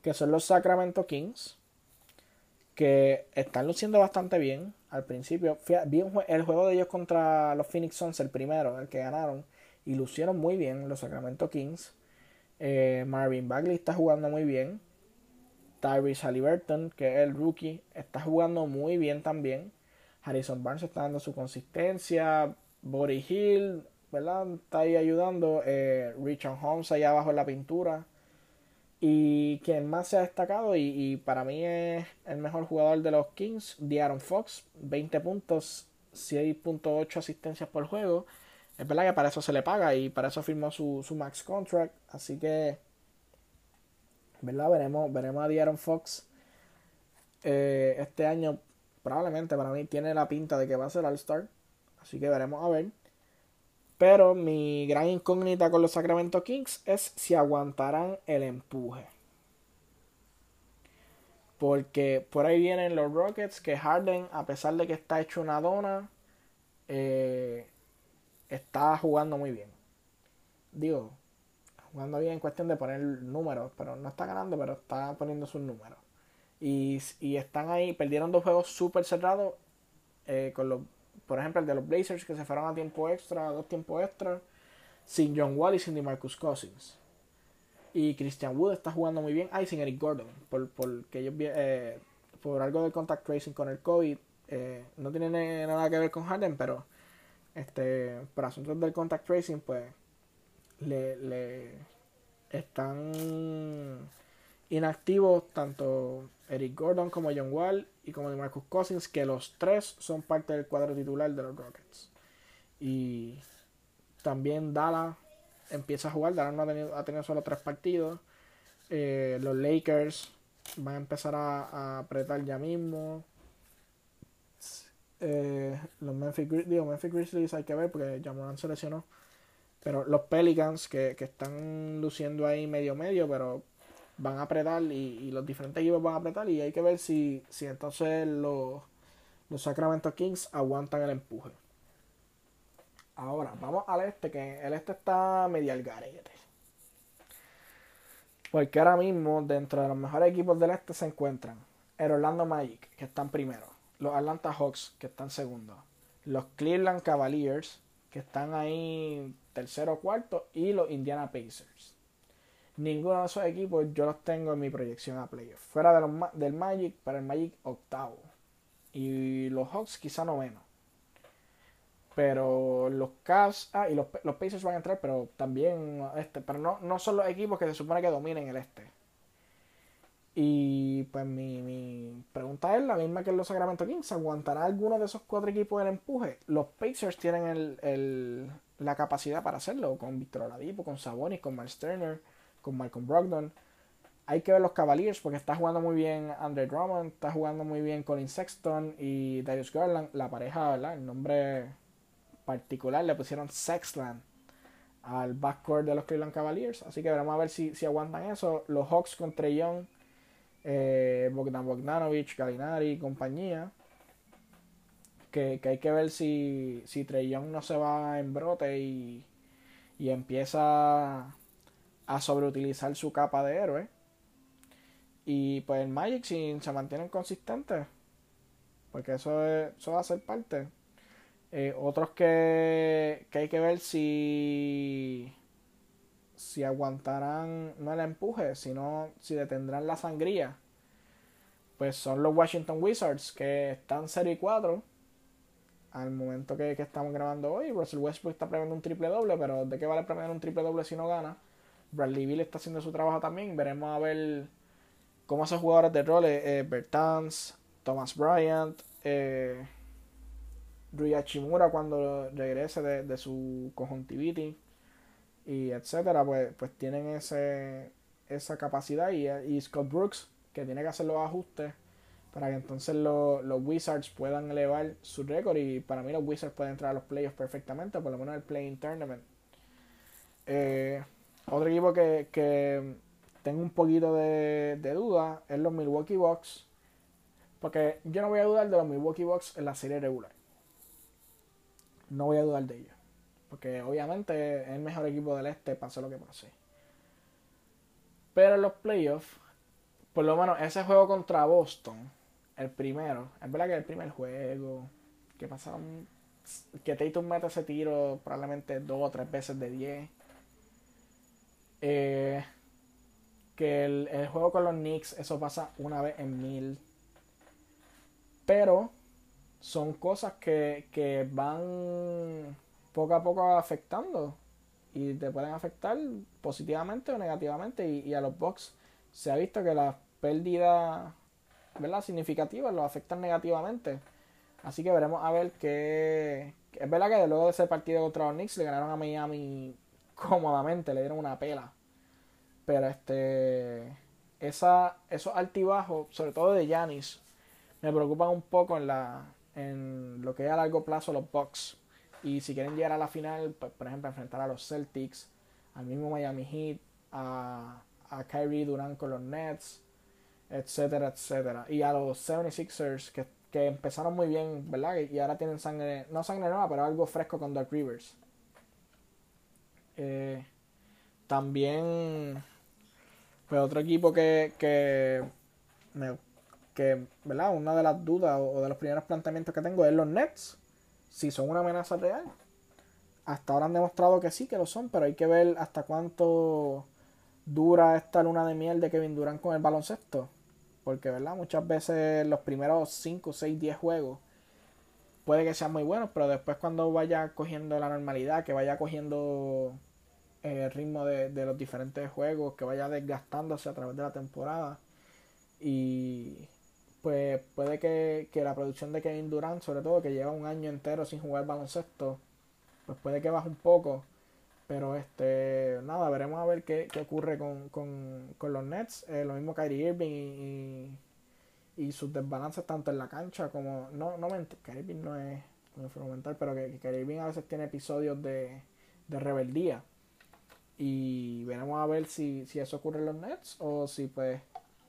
que son los Sacramento Kings, que están luciendo bastante bien al principio. vi el juego de ellos contra los Phoenix Suns, el primero, el que ganaron, y lucieron muy bien los Sacramento Kings. Eh, Marvin Bagley está jugando muy bien. Tyrese Halliburton, que es el rookie, está jugando muy bien también. Harrison Barnes está dando su consistencia. Body Hill, ¿verdad? Está ahí ayudando. Eh, Richard Holmes allá abajo en la pintura. Y quien más se ha destacado y, para mí es el mejor jugador de los Kings, De'Aaron Fox, 20 puntos, 6.8 asistencias por juego. Es verdad que para eso se le paga y para eso firmó su, su max contract. Así que, ¿verdad? Veremos, veremos a De'Aaron Fox eh, este año. Probablemente para mí tiene la pinta de que va a ser All-Star. Así que veremos a ver. Pero mi gran incógnita con los Sacramento Kings es si aguantarán el empuje. Porque por ahí vienen los Rockets que Harden, a pesar de que está hecho una dona, eh, está jugando muy bien. Digo, jugando bien en cuestión de poner números, pero no está ganando, pero está poniendo sus números. Y, están ahí, perdieron dos juegos súper cerrados eh, con los por ejemplo, el de los Blazers que se fueron a tiempo extra, a dos tiempos extra, sin John Wall y sin DeMarcus Cousins. Y Christian Wood está jugando muy bien. Ah, sin Eric Gordon, por, por, ellos, eh, por algo de contact tracing con el COVID. Eh, no tiene nada que ver con Harden, pero este, por asuntos del contact tracing, pues le, le están inactivos tanto Eric Gordon como John Wall y como Marcus Cousins, que los tres son parte del cuadro titular de los Rockets. Y también Dallas empieza a jugar, Dallas no ha tenido, ha tenido solo tres partidos. Eh, los Lakers van a empezar a, apretar ya mismo. Eh, los Memphis, digo, Memphis Grizzlies hay que ver porque Jamoran se lesionó. Pero los Pelicans que, que están luciendo ahí medio medio, pero van a apretar y, los diferentes equipos van a apretar y hay que ver si, si entonces los, los Sacramento Kings aguantan el empuje. Ahora, vamos al este, que el este está medio al garete. Porque ahora mismo, dentro de los mejores equipos del este se encuentran el Orlando Magic, que están primero, los Atlanta Hawks, que están segundo, los Cleveland Cavaliers, que están ahí tercero o cuarto, y los Indiana Pacers. Ninguno de esos equipos yo los tengo en mi proyección a playoff. Fuera del Magic, para el Magic octavo. Y los Hawks quizá noveno. Pero los Cavs, ah, y los, los Pacers van a entrar, pero también este, pero no, no son los equipos que se supone que dominen el este. Y pues mi, mi pregunta es la misma que los Sacramento Kings. ¿Aguantará alguno de esos cuatro equipos el empuje? Los Pacers tienen el, el, la capacidad para hacerlo, con Victor Oladipo, con Sabonis, con Miles Turner con Malcolm Brogdon. Hay que ver los Cavaliers porque está jugando muy bien Andre Drummond, está jugando muy bien Colin Sexton y Darius Garland. La pareja, ¿verdad? El nombre particular le pusieron Sexland al backcourt de los Cleveland Cavaliers. Así que veremos a ver si, si aguantan eso. Los Hawks con Trey Young, eh, Bogdan Bogdanovich, Galinari y compañía. Que, hay que ver si, si Young no se va en brote y, y empieza a sobreutilizar su capa de héroe. Y pues el Magic si se mantienen consistentes, porque eso, eso va a ser parte. Eh, otros que, que hay que ver si si aguantarán no el empuje, sino si detendrán la sangría. Pues son los Washington Wizards que están 0 y 4 al momento que, que estamos grabando hoy. Russell Westbrook está premiando un triple doble, pero ¿de qué vale premiar un triple doble si no gana? Bradley Bill está haciendo su trabajo también. Veremos a ver cómo esos jugadores de rol, eh, Bertans, Thomas Bryant, eh, Rui cuando regrese de, su conjuntivitis y etcétera, pues, pues tienen ese, esa capacidad y, Scott Brooks que tiene que hacer los ajustes para que entonces los Wizards puedan elevar su récord y para mí los Wizards pueden entrar a los playoffs perfectamente, por lo menos el playing tournament. Eh, otro equipo que, que tengo un poquito de, duda es los Milwaukee Bucks. Porque yo no voy a dudar de los Milwaukee Bucks en la serie regular. No voy a dudar de ellos. Porque obviamente es el mejor equipo del este, pase lo que pase. Pero en los playoffs, por lo menos ese juego contra Boston, el primero, es verdad que el primer juego, que pasaron, que Tatum mete ese tiro probablemente dos o tres veces de 10 eh, que el, el juego con los Knicks, eso pasa una vez en mil. Pero son cosas que, que van poco a poco afectando y te pueden afectar positivamente o negativamente y, a los Bucks se ha visto que las pérdidas ¿verdad? significativas los afectan negativamente. Así que veremos a ver qué es verdad que luego de ese partido contra los Knicks le ganaron a Miami cómodamente le dieron una pela. Pero este esa, esos altibajos sobre todo de Yanis me preocupan un poco en la en lo que es a largo plazo los Bucks y si quieren llegar a la final, pues, por ejemplo, enfrentar a los Celtics, al mismo Miami Heat, a, a Kyrie Durant con los Nets, etcétera, etcétera. Y a los 76ers que, que empezaron muy bien, ¿verdad? Y ahora tienen sangre, no sangre nueva, pero algo fresco con Dark Rivers. Eh, también, pues otro equipo que, que, que, ¿verdad? Una de las dudas o de los primeros planteamientos que tengo es los Nets si son una amenaza real. Hasta ahora han demostrado que sí, que lo son, pero hay que ver hasta cuánto dura esta luna de miel de Kevin Durant con el baloncesto. Porque, ¿verdad? Muchas veces los primeros 5, 6, 10 juegos puede que sean muy buenos, pero después cuando vaya cogiendo la normalidad, que vaya cogiendo el ritmo de, de los diferentes juegos, que vaya desgastándose a través de la temporada y pues puede que, la producción de Kevin Durant, sobre todo que lleva un año entero sin jugar baloncesto, pues puede que baje un poco. Pero este, nada, veremos a ver qué, ocurre con, los Nets. Eh, lo mismo Kyrie Irving y, y, sus desbalances tanto en la cancha como. No, no Kyrie Irving no es fundamental, pero que, que Kyrie Irving a veces tiene episodios de, de rebeldía. Y veremos a ver si, si eso ocurre en los Nets o si pues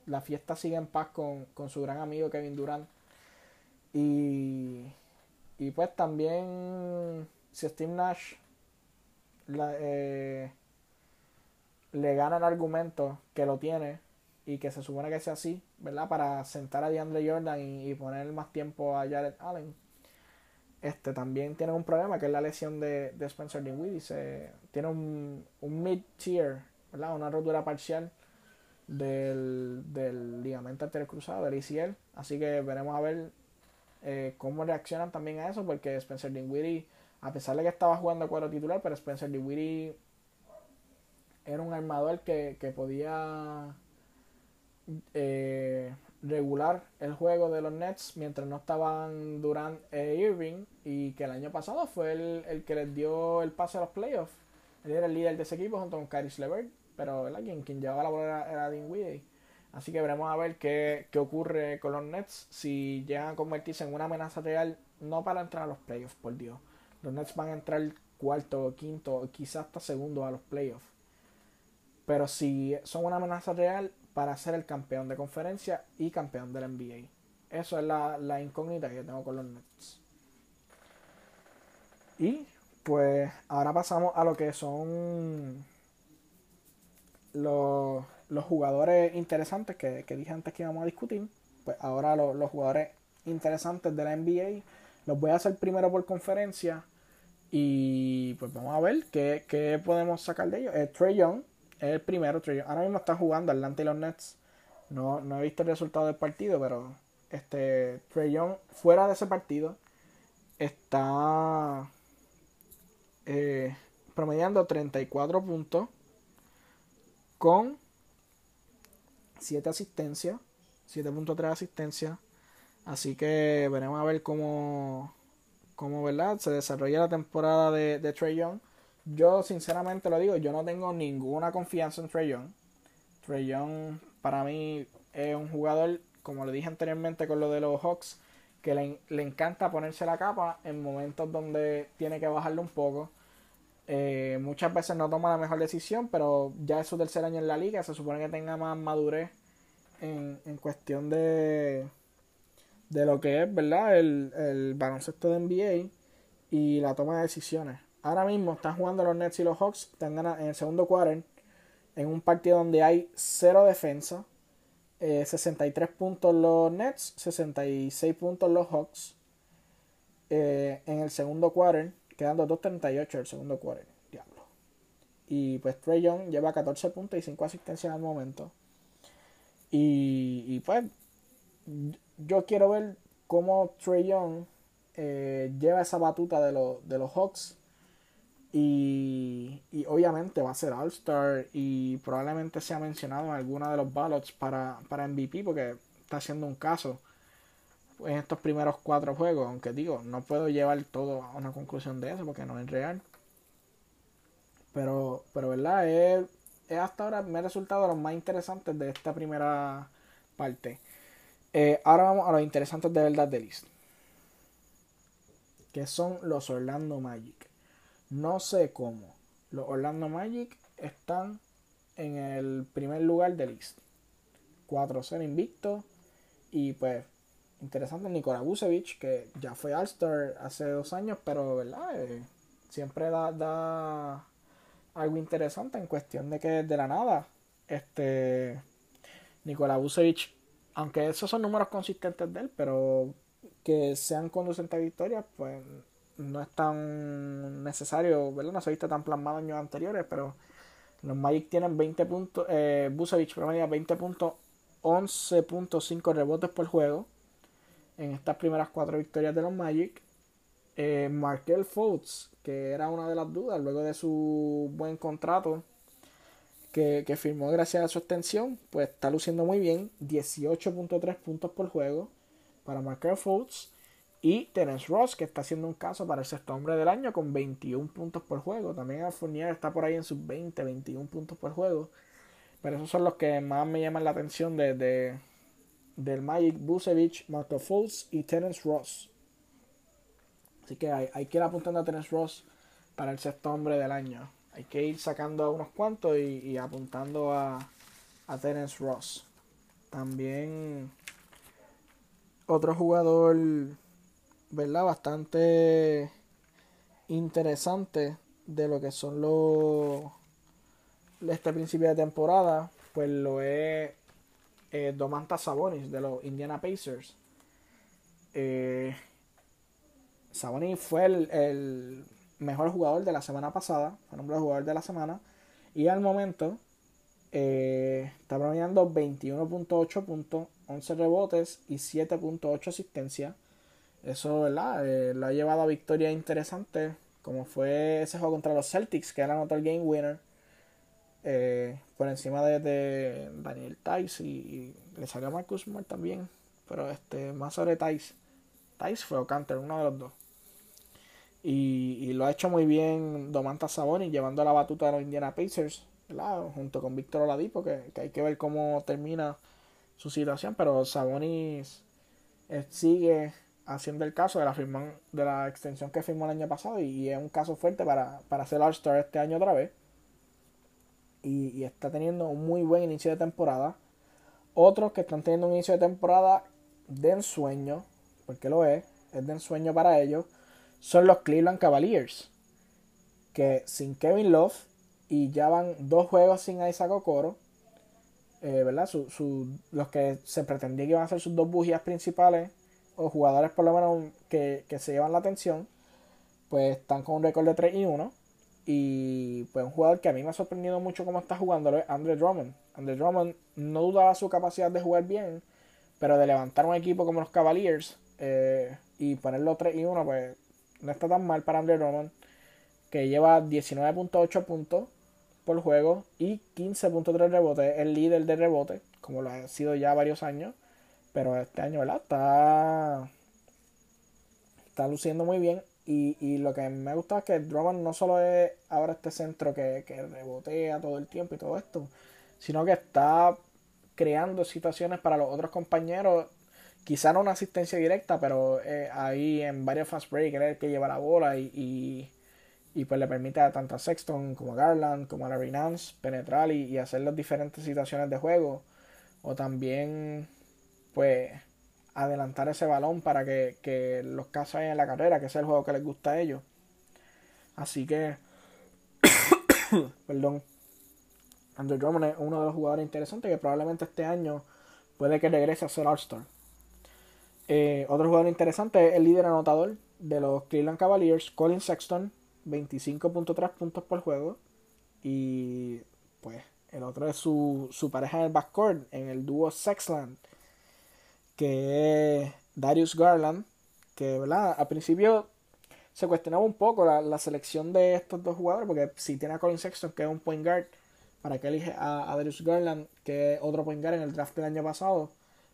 la fiesta sigue en paz con, su gran amigo Kevin Durant. Y, y pues también si Steve Nash eh, le gana el argumento que lo tiene y que se supone que sea así, ¿verdad? Para sentar a DeAndre Jordan y, poner más tiempo a Jared Allen. Este también tiene un problema que es la lesión de, de Spencer Dinwiddie. tiene un, un mid-tier, ¿verdad? Una rotura parcial del, del ligamento cruzado del ACL. Así que veremos a ver eh, cómo reaccionan también a eso, porque Spencer Dinwiddie, a pesar de que estaba jugando cuadro titular, pero Spencer Dinwiddie era un armador que, que podía eh, regular el juego de los Nets mientras no estaban Durant e Irving y que el año pasado fue el, el que les dio el pase a los playoffs. Él era el líder de ese equipo junto con Caris Levert pero Quien, quien llevaba la bola era, Dinwiddie. Así que veremos a ver qué, qué, ocurre con los Nets si llegan a convertirse en una amenaza real, no para entrar a los playoffs, por Dios. Los Nets van a entrar cuarto, quinto, quizás hasta segundo a los playoffs. Pero si son una amenaza real para ser el campeón de conferencia y campeón del NBA. Eso es la, la incógnita que tengo con los Nets. Y pues ahora pasamos a lo que son los, jugadores interesantes que, dije antes que íbamos a discutir, pues ahora los jugadores interesantes de la NBA los voy a hacer primero por conferencia y pues vamos a ver qué, podemos sacar de ellos. Eh, Trey Young es el primero, Trey Young. ahora mismo está jugando Atlanta y los Nets. No, no he visto el resultado del partido, pero este Trey Young fuera de ese partido está eh, promediando 34 puntos con 7 asistencias, 7.3 asistencias. Así que veremos a ver cómo, cómo ¿verdad? se desarrolla la temporada de, Trey Young. Yo sinceramente lo digo, yo no tengo ninguna confianza en Trey Young. Trey Young para mí es un jugador, como le dije anteriormente con lo de los Hawks, que le, le encanta ponerse la capa en momentos donde tiene que bajarle un poco. Eh, muchas veces no toma la mejor decisión, pero ya es su tercer año en la liga, se supone que tenga más madurez en, cuestión de, de lo que es, ¿verdad? El, el baloncesto de NBA y la toma de decisiones. Ahora mismo están jugando los Nets y los Hawks, están en el segundo quarter, en un partido donde hay cero defensa, 63 eh, puntos los Nets, 66 puntos los Hawks. Eh, en el segundo quarter Quedando 2.38 el segundo cuarto. Diablo. Y pues Trey Young lleva 14 puntos y 5 asistencias al momento. Y, y pues yo quiero ver cómo Trey Young eh, lleva esa batuta de, de los Hawks. Y, y, obviamente va a ser All-Star y probablemente sea mencionado en alguna de los ballots para, para MVP porque está haciendo un caso en estos primeros cuatro juegos. Aunque digo, no puedo llevar todo a una conclusión de eso porque no es real. Pero, pero verdad, es, hasta ahora me ha resultado lo más interesante de esta primera parte. Eh, ahora vamos a los interesantes de verdad de list. Que son los Orlando Magic. No sé cómo. Los Orlando Magic están en el primer lugar de list. 4-0 invicto. Y pues, interesante, Nikola Vucevic, que ya fue All-Star hace dos años, pero verdad, eh, siempre da, da algo interesante en cuestión de que de la nada, este Nikola Vucevic, aunque esos son números consistentes de él, pero que sean conducentes a victorias, pues no es tan necesario, ¿verdad? No se ha visto tan plasmado años anteriores, pero los Magic tienen 20 puntos, eh, promedia 20 puntos, 11.5 rebotes por juego en estas primeras cuatro victorias de los Magic. Eh, Markel Fultz, que era una de las dudas luego de su buen contrato que, firmó gracias a su extensión, pues está luciendo muy bien, 18.3 puntos por juego para Markel Fultz y Terence Ross, que está haciendo un caso para el sexto hombre del año con 21 puntos por juego. También Fournier está por ahí en sus 20, 21 puntos por juego. Pero esos son los que más me llaman la atención de, del Magic Busevich, Marco Fultz y Terence Ross. Así que hay, que ir apuntando a Terence Ross para el sexto hombre del año. Hay que ir sacando a unos cuantos y, apuntando a, a Terence Ross. También otro jugador, ¿verdad? Bastante interesante de lo que son los este principio de temporada, pues lo es eh, Domantas Sabonis de los Indiana Pacers. Eh, Sabonis fue el, mejor jugador de la semana pasada, fue nombrado jugador de la semana, y al momento eh, está promediando 21.8 puntos, 11 rebotes y 7.8 asistencia. Eso, ¿verdad? Eh, lo ha llevado a victorias interesantes, como fue ese juego contra los Celtics, que era otro game winner, eh, por encima de, Daniel Tice y, le salió Marcus Smart también, pero este más sobre Tice. Tice fue o Canter, uno de los dos. Y, lo ha hecho muy bien Domantas Sabonis llevando la batuta de los Indiana Pacers, junto con Víctor Oladipo, que, que, hay que ver cómo termina su situación, pero Sabonis eh, sigue haciendo el caso de la firma, de la extensión que firmó el año pasado y, es un caso fuerte para, para hacer All-Star este año otra vez. Y, está teniendo un muy buen inicio de temporada. Otros que están teniendo un inicio de temporada de ensueño, porque lo es, es de ensueño para ellos son los Cleveland Cavaliers. Que sin Kevin Love y ya van dos juegos sin Isaac Okoro, eh, ¿verdad? los que se pretendía que iban a ser sus dos bujías principales, o jugadores por lo menos que, se llevan la atención, pues están con un récord de 3 y 1. Y pues un jugador que a mí me ha sorprendido mucho cómo está jugando es Andre Drummond. Andre Drummond no dudaba su capacidad de jugar bien, pero de levantar un equipo como los Cavaliers eh, y ponerlo 3 y 1, pues no está tan mal para Andre Drummond, que lleva 19.8 puntos por juego y 15.3 rebotes, el líder de rebote, como lo ha sido ya varios años, pero este año, ¿verdad? Está, está luciendo muy bien. Y, lo que me gusta es que Drummond no solo es ahora este centro que, que rebotea todo el tiempo y todo esto, sino que está creando situaciones para los otros compañeros quizá no una asistencia directa, pero eh, ahí en varios fast break él que lleva la bola y, y, pues le permite a tanto a Sexton como a Garland como a Larry Nance penetrar y, hacer las diferentes situaciones de juego. O también pues adelantar ese balón para que, que los casos en la carrera, que es el juego que les gusta a ellos. Así que, <coughs> perdón, Andrew Drummond es uno de los jugadores interesantes que probablemente este año puede que regrese a ser All-Star. Eh, otro jugador interesante es el líder anotador de los Cleveland Cavaliers, Colin Sexton, 25.3 puntos por juego. Y pues el otro es su, su pareja en el backcourt, en el dúo Sexland, que es Darius Garland, que ¿verdad? al principio se cuestionaba un poco la, selección de estos dos jugadores, porque si tiene a Colin Sexton, que es un point guard, para que elige a, a Darius Garland, que es otro point guard en el draft del año pasado,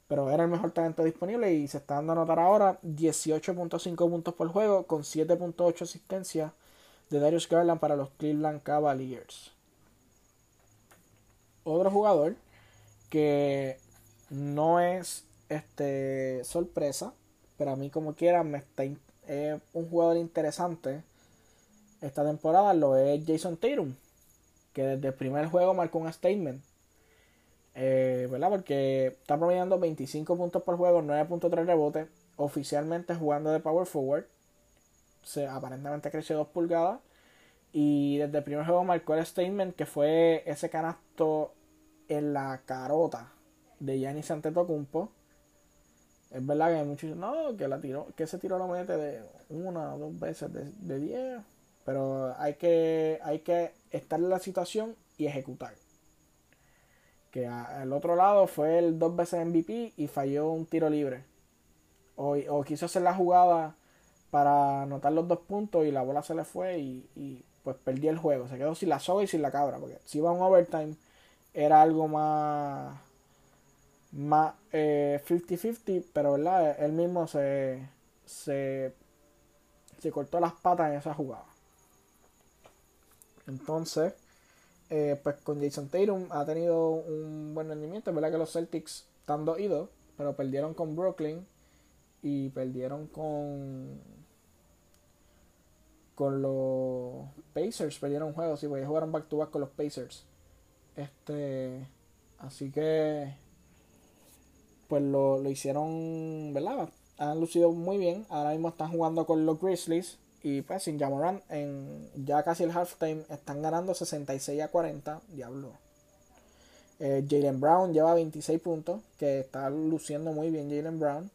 pero era el mejor talento disponible y se está dando a notar ahora 18.5 puntos por juego con 7.8 asistencias de Darius Garland para los Cleveland Cavaliers. Otro jugador que no es este sorpresa, pero a mí como quiera me está un jugador interesante esta temporada lo es Jason Tatum, que desde el primer juego marcó un statement eh, ¿verdad? Porque está promediando 25 puntos por juego, 9.3 rebotes, oficialmente jugando de power forward. Se, aparentemente creció 2 pulgadas. Y desde el primer juego marcó el statement que fue ese canasto en la carota de Giannis Antetokounmpo. Es verdad que hay muchos no, que la tiró, que ese tiro lo mete de una o dos veces de 10. pero hay que, hay que estar en la situación y ejecutar que al otro lado fue el dos veces MVP y falló un tiro libre. O, o, quiso hacer la jugada para anotar los dos puntos y la bola se le fue y, pues perdió el juego. Se quedó sin la soga y sin la cabra. Porque si iba un overtime era algo más más 50-50, eh, pero ¿verdad? él mismo se, se, se cortó las patas en esa jugada. Entonces, eh, pues con Jason Tatum ha tenido un buen rendimiento. Es verdad que los Celtics están dos idos, pero perdieron con Brooklyn y perdieron con con los Pacers. Perdieron juegos, sí, porque jugaron back to back con los Pacers. Este, así que pues lo, lo hicieron, ¿verdad? Han lucido muy bien. Ahora mismo están jugando con los Grizzlies y pues sin Jamoran, en ya casi el halftime están ganando 66 a 40. Diablo. Eh, Jalen Brown lleva 26 puntos, que está luciendo muy bien Jalen Brown.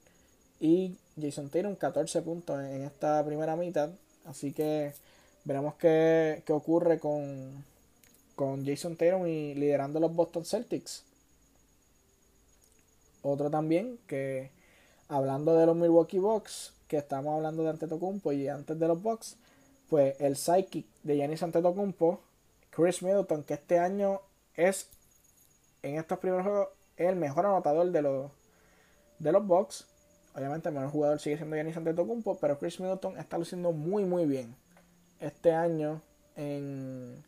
Y Jason Tatum 14 puntos en, esta primera mitad. Así que veremos qué, qué ocurre con, con Jason Tatum y liderando los Boston Celtics. Otro también que hablando de los Milwaukee Bucks, que estamos hablando de Antetokounmpo y antes de los Bucks, pues el psychic de Giannis Antetokounmpo, Chris Middleton, que este año es en estos primeros juegos el mejor anotador de los de los Bucks. Obviamente el mejor jugador sigue siendo Giannis Antetokounmpo, pero Chris Middleton está luciendo muy muy bien este año en,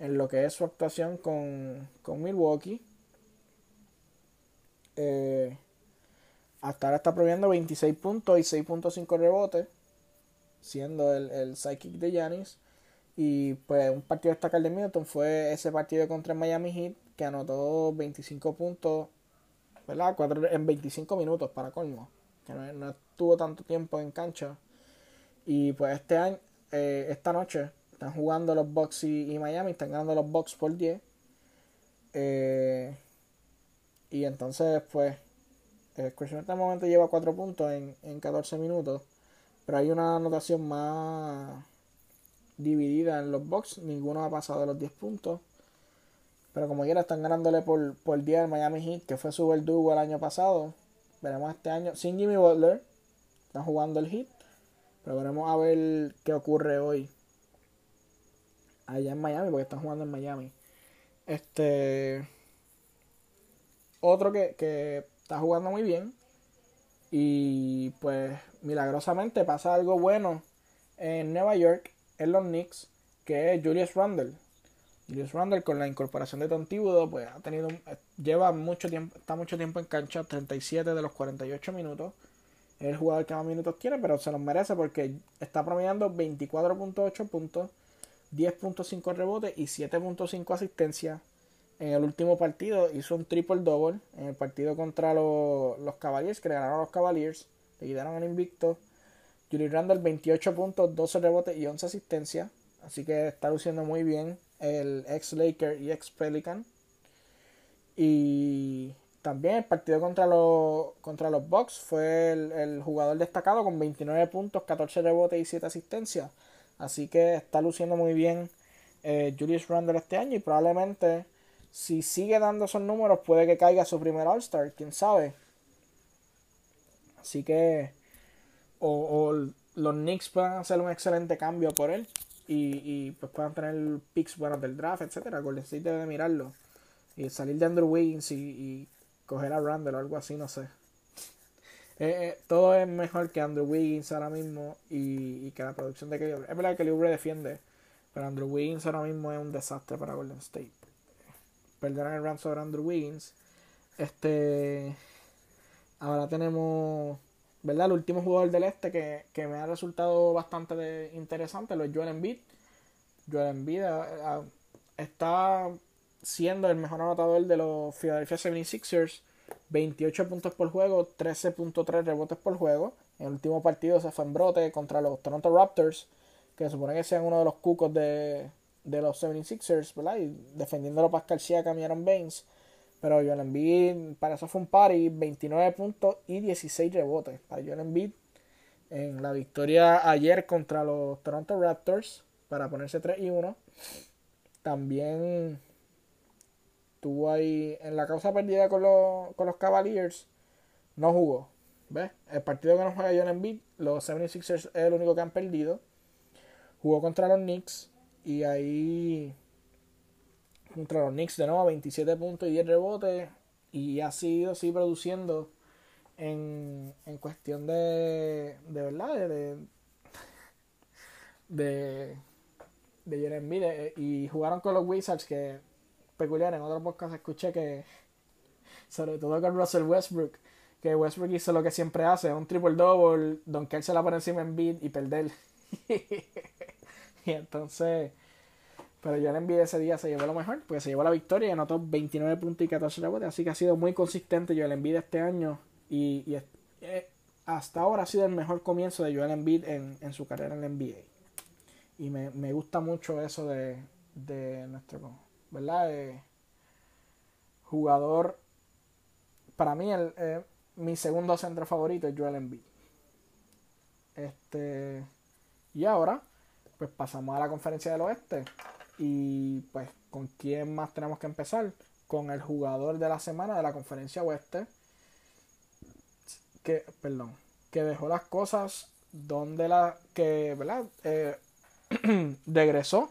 en lo que es su actuación con, con Milwaukee. Eh, hasta ahora está proviendo 26 puntos y 6.5 rebotes, siendo el, el de Yanis. Y pues un partido destacar de Middleton fue ese partido contra el Miami Heat que anotó 25 puntos, ¿verdad? en 25 minutos para colmo, que no, estuvo tanto tiempo en cancha. Y pues este año, eh, esta noche, están jugando los Bucks y, Miami, están ganando los Bucks por 10. Eh, y entonces, pues, el en este momento lleva 4 puntos en, en 14 minutos. Pero hay una anotación más dividida en los box. Ninguno ha pasado los 10 puntos. Pero como quiera están ganándole por, por 10 al Miami Heat, que fue su verdugo el año pasado. Veremos este año sin Jimmy Butler. Están jugando el Heat. Pero veremos a ver qué ocurre hoy. Allá en Miami, porque están jugando en Miami. Este. Otro que, que está jugando muy bien. Y pues milagrosamente pasa algo bueno en Nueva York, en los Knicks, que es Julius Randle. Julius Randle con la incorporación de Tontibudo, pues ha tenido, lleva mucho tiempo, está mucho tiempo en cancha, 37 de los 48 minutos. Es el jugador que más minutos tiene, pero se los merece porque está promediando 24.8 puntos, 10.5 rebotes y 7.5 asistencias en el último partido hizo un triple double en el partido contra los, los Cavaliers, que le ganaron a los Cavaliers, le quitaron el invicto. Julius Randle 28 puntos, 12 rebotes y 11 asistencias. Así que está luciendo muy bien el ex Laker y ex Pelican. Y también el partido contra los, contra los Bucks fue el, el, jugador destacado con 29 puntos, 14 rebotes y 7 asistencias. Así que está luciendo muy bien eh, Julius Randle este año y probablemente si sigue dando esos números puede que caiga su primer All-Star, quién sabe. Así que o, los Knicks puedan hacer un excelente cambio por él y, y pues puedan tener picks buenos del draft, etcétera. Golden State debe mirarlo y salir de Andrew Wiggins y, coger a Randall o algo así, no sé. Eh, eh, todo es mejor que Andrew Wiggins ahora mismo y, que la producción de Kelly Es verdad que Kelly defiende, pero Andrew Wiggins ahora mismo es un desastre para Golden State. Perderán el round sobre Andrew Wiggins. Este. Ahora tenemos. ¿Verdad? El último jugador del este que, que me ha resultado bastante interesante, lo es Joel Embiid. Joel Embiid eh, está siendo el mejor anotador de los Philadelphia 76ers. 28 puntos por juego, 13.3 rebotes por juego. En el último partido se fue en brote contra los Toronto Raptors, que se supone que sean uno de los cucos de, de los 76ers, ¿verdad? Y defendiéndolo Pascal Siakam y Aaron Baines. Pero Joel Embiid, para eso fue un party, 29 puntos y 16 rebotes para Joel Embiid en la victoria ayer contra los Toronto Raptors para ponerse 3 y 1. También tuvo ahí en la causa perdida con los, con los Cavaliers, no jugó. ¿Ves? El partido que no juega Joel Embiid, los 76ers es el único que han perdido. Jugó contra los Knicks y ahí contra los Knicks de nuevo 27 puntos y 10 rebotes y ha sido así produciendo en, en cuestión de de verdad de de de Jeremy y jugaron con los Wizards que peculiar en otro podcast escuché que sobre todo con Russell Westbrook que Westbrook hizo lo que siempre hace un triple double donde él se la pone encima en beat y perder <laughs> entonces pero yo le envié ese día, se llevó lo mejor, porque se llevó la victoria y anotó 29 puntos y 14 rebotes. Así que ha sido muy consistente Joel Embiid este año. Y, eh, hasta ahora ha sido el mejor comienzo de Joel Embiid en, en su carrera en la NBA. Y me, gusta mucho eso de, nuestro, ¿verdad? jugador. Para mí, eh, mi segundo centro favorito es Joel Embiid. Este. Y ahora, pues pasamos a la conferencia del oeste. Y pues, ¿con quién más tenemos que empezar? Con el jugador de la semana de la conferencia oeste. Que, perdón, que dejó las cosas donde la. que, ¿verdad? Eh, <clears throat> regresó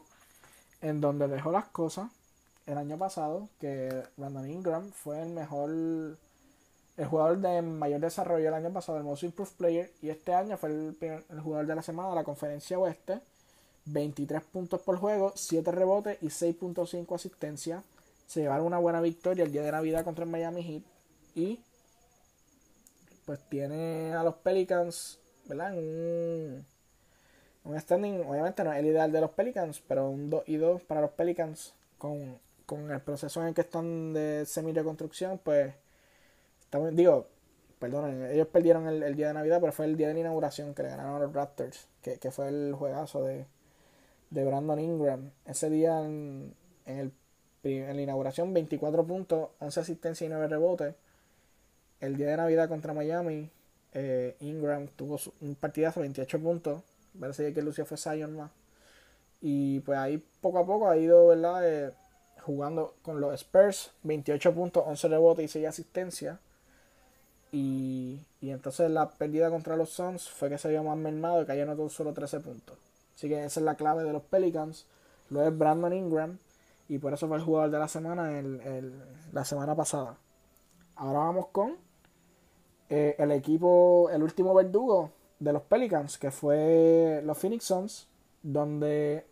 en donde dejó las cosas el año pasado. Que Brandon Ingram fue el mejor. El jugador de mayor desarrollo el año pasado, el Most Improved Player. Y este año fue el, el jugador de la semana de la conferencia oeste 23 puntos por juego, 7 rebotes y 6.5 asistencia. Se llevaron una buena victoria el día de Navidad contra el Miami Heat. Y pues tiene a los Pelicans, ¿verdad? un, un standing, obviamente no es el ideal de los Pelicans, pero un 2 y 2 para los Pelicans con, con el proceso en el que están de semi-reconstrucción, pues, estamos, digo, perdón, ellos perdieron el, día de Navidad, pero fue el día de la inauguración que le ganaron a los Raptors, que, que fue el juegazo de, de Brandon Ingram. Ese día en, el, en la inauguración 24 puntos, 11 asistencias y 9 rebotes. El día de Navidad contra Miami, eh, Ingram tuvo un partidazo, 28 puntos. Parece que Lucio fue Zion más. Y pues ahí poco a poco ha ido, ¿verdad? Eh, jugando con los Spurs, 28 puntos, 11 rebotes y 6 asistencias. Y, y entonces la pérdida contra los Suns fue que se vio más mermado y cayó no solo 13 puntos. Así que esa es la clave de los Pelicans. Lo es Brandon Ingram. Y por eso fue el jugador de la semana el, la semana pasada. Ahora vamos con eh, el equipo, el último verdugo de los Pelicans, que fue los Phoenix Suns, donde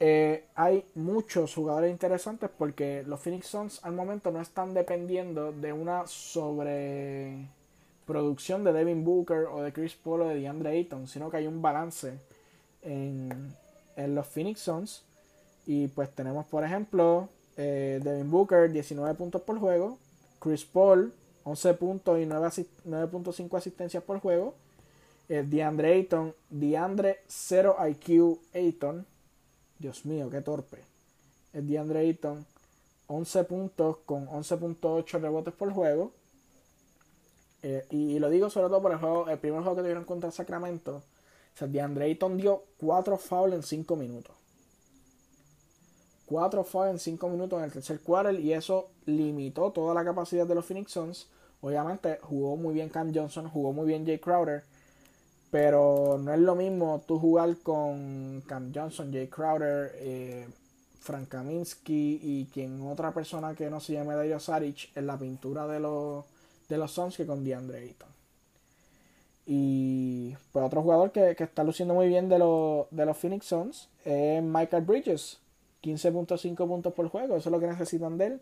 eh, hay muchos jugadores interesantes porque los Phoenix Suns al momento no están dependiendo de una sobre producción de Devin Booker o de Chris Paul o de DeAndre Ayton, sino que hay un balance en, en los Phoenix Suns. Y pues tenemos, por ejemplo, eh, Devin Booker, 19 puntos por juego. Chris Paul, 11 puntos y 9.5 asistencias por juego. Eh, DeAndre Ayton, DeAndre 0 IQ Ayton. Dios mío, qué torpe. El DeAndre Ayton, 11 puntos con 11.8 rebotes por juego. Eh, y, lo digo sobre todo por el juego, el primer juego que tuvieron contra Sacramento. O sea, DeAndre dio 4 fouls en 5 minutos. 4 fouls en 5 minutos en el tercer quarter y eso limitó toda la capacidad de los Phoenix Suns. Obviamente jugó muy bien Cam Johnson, jugó muy bien Jay Crowder, pero no es lo mismo tú jugar con Cam Johnson, Jay Crowder, eh, Frank Kaminsky y quien otra persona que no se llame Dario Saric en la pintura de los, de los Suns que con DeAndre Ayton. Y pues otro jugador que, está luciendo muy bien de, de los Phoenix Suns es Michael Bridges. 15.5 puntos por juego, eso es lo que necesitan de él.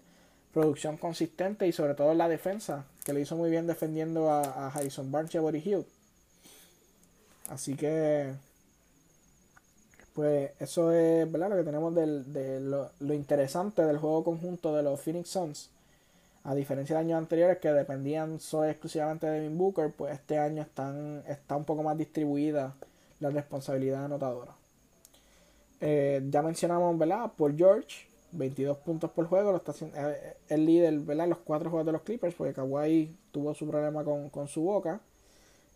Producción consistente y sobre todo la defensa, que le hizo muy bien defendiendo a, Harrison Barnes y a Body Hill. Así que pues eso es ¿verdad? lo que tenemos de lo, interesante del juego conjunto de los Phoenix Suns. A diferencia de años anteriores que dependían solo exclusivamente de Devin Booker, pues este año están, está un poco más distribuida la responsabilidad anotadora. Eh, ya mencionamos, ¿verdad? Por George, 22 puntos por juego, lo está haciendo, eh, el líder, ¿verdad? Los cuatro juegos de los Clippers, porque Kawhi tuvo su problema con, con su boca.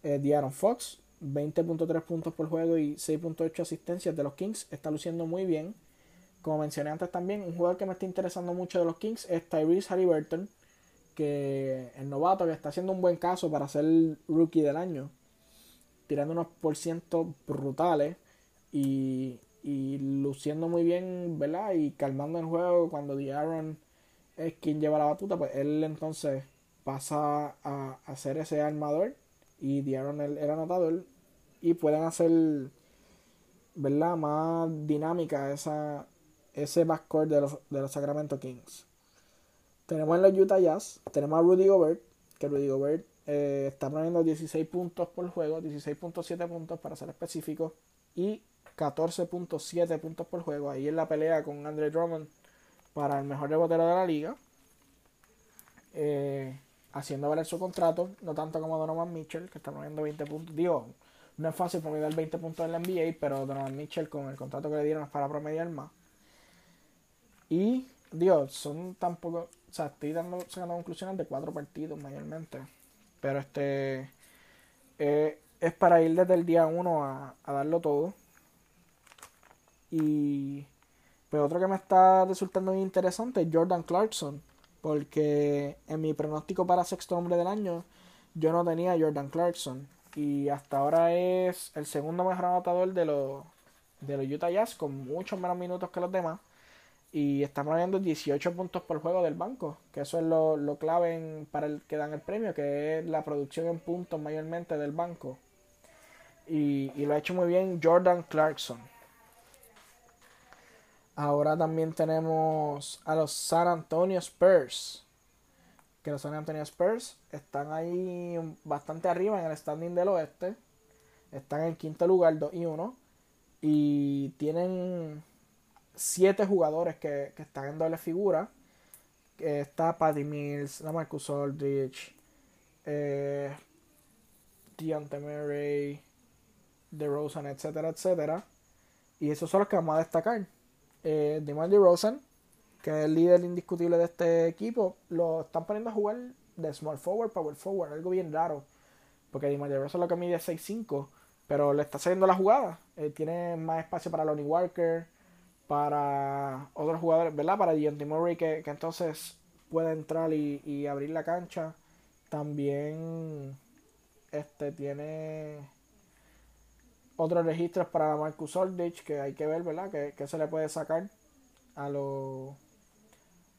Eh, De'Aaron Fox, 20.3 puntos por juego y 6.8 asistencias de los Kings. Está luciendo muy bien. Como mencioné antes también, un jugador que me está interesando mucho de los Kings es Tyrese Halliburton, que el novato que está haciendo un buen caso para ser el rookie del año, tirando unos por ciento brutales y, luciendo muy bien, ¿verdad? Y calmando el juego cuando D'Aaron es quien lleva la batuta, pues él entonces pasa a, a ser ese armador y D'Aaron el, anotador y pueden hacer ¿verdad? más dinámica esa, ese backcourt de los, de los Sacramento Kings. Tenemos en los Utah Jazz, tenemos a Rudy Gobert, que Rudy Gobert eh, está poniendo 16 puntos por juego, 16.7 puntos para ser específico, y 14.7 puntos por juego. Ahí en la pelea con Andre Drummond para el mejor rebotero de la liga. Eh, haciendo valer su contrato, no tanto como Donovan Mitchell, que está poniendo 20 puntos. Digo, no es fácil promediar 20 puntos en la NBA, pero Donovan Mitchell con el contrato que le dieron es para promediar más. Y, dios son tampoco, o sea, estoy dando, sacando conclusiones de cuatro partidos mayormente. Pero este, eh, es para ir desde el día 1 a, darlo todo. Y, pues otro que me está resultando muy interesante es Jordan Clarkson porque en mi pronóstico para sexto hombre del año yo no tenía Jordan Clarkson y hasta ahora es el segundo mejor anotador de los de los Utah Jazz con muchos menos minutos que los demás y está poniendo 18 puntos por juego del banco, que eso es lo, lo clave para el que dan el premio, que es la producción en puntos mayormente del banco. Y, y lo ha hecho muy bien Jordan Clarkson. Ahora también tenemos a los San Antonio Spurs. Que los San Antonio Spurs están ahí bastante arriba en el standing del oeste. Están en quinto lugar, 2 y 1. Y tienen 7 jugadores que, están en doble figura. Está Paddy Mills, Marcus Aldridge, eh, Deontay Murray, DeRozan, etcétera, etcétera. Y esos son los que vamos a destacar eh, DeMar DeRozan, que es el líder indiscutible de este equipo, lo están poniendo a jugar de small forward, power forward, algo bien raro. Porque DeMar DeRozan lo que mide es 6'5", pero le está saliendo la jugada. Eh, tiene más espacio para Lonnie Walker, para otros jugadores, ¿verdad? Para Deontay Murray, que, que entonces puede entrar y, y abrir la cancha. También este tiene otros registros para Marcus Aldridge que hay que ver, ¿verdad? Que, se le puede sacar a lo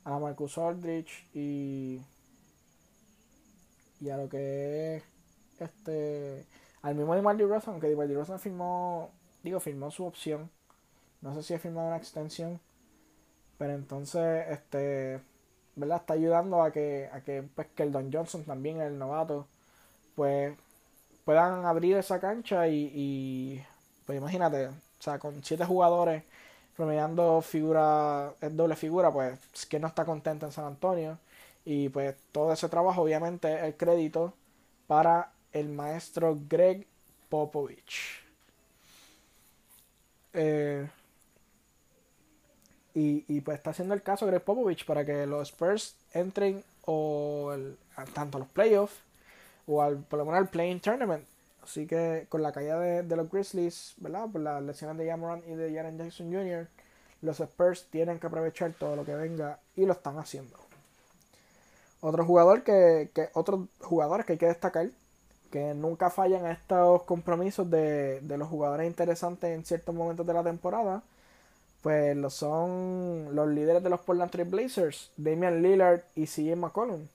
a Marcus Aldridge y y a lo que es este al mismo de Marty Rosen, aunque Marty Rosen firmó digo firmó su opción no sé si ha firmado una extensión pero entonces este verdad está ayudando a que a que pues que el Don Johnson también el novato pues puedan abrir esa cancha y, pues imagínate, o sea, con siete jugadores promediando figura, doble figura, pues que no está contento en San Antonio. Y pues todo ese trabajo, obviamente, el crédito para el maestro Greg Popovich. Eh, y, pues está haciendo el caso Greg Popovich para que los Spurs entren o tanto los playoffs o al, por lo menos al Playing Tournament. Así que con la caída de, los Grizzlies, ¿verdad? Por las lesiones de Yamoran y de Jaren Jackson Jr., los Spurs tienen que aprovechar todo lo que venga y lo están haciendo. Otro jugador que, que otros jugadores que hay que destacar que nunca fallan a estos compromisos de, de los jugadores interesantes en ciertos momentos de la temporada, pues lo son los líderes de los Portland Trail Blazers, Damian Lillard y CJ McCollum,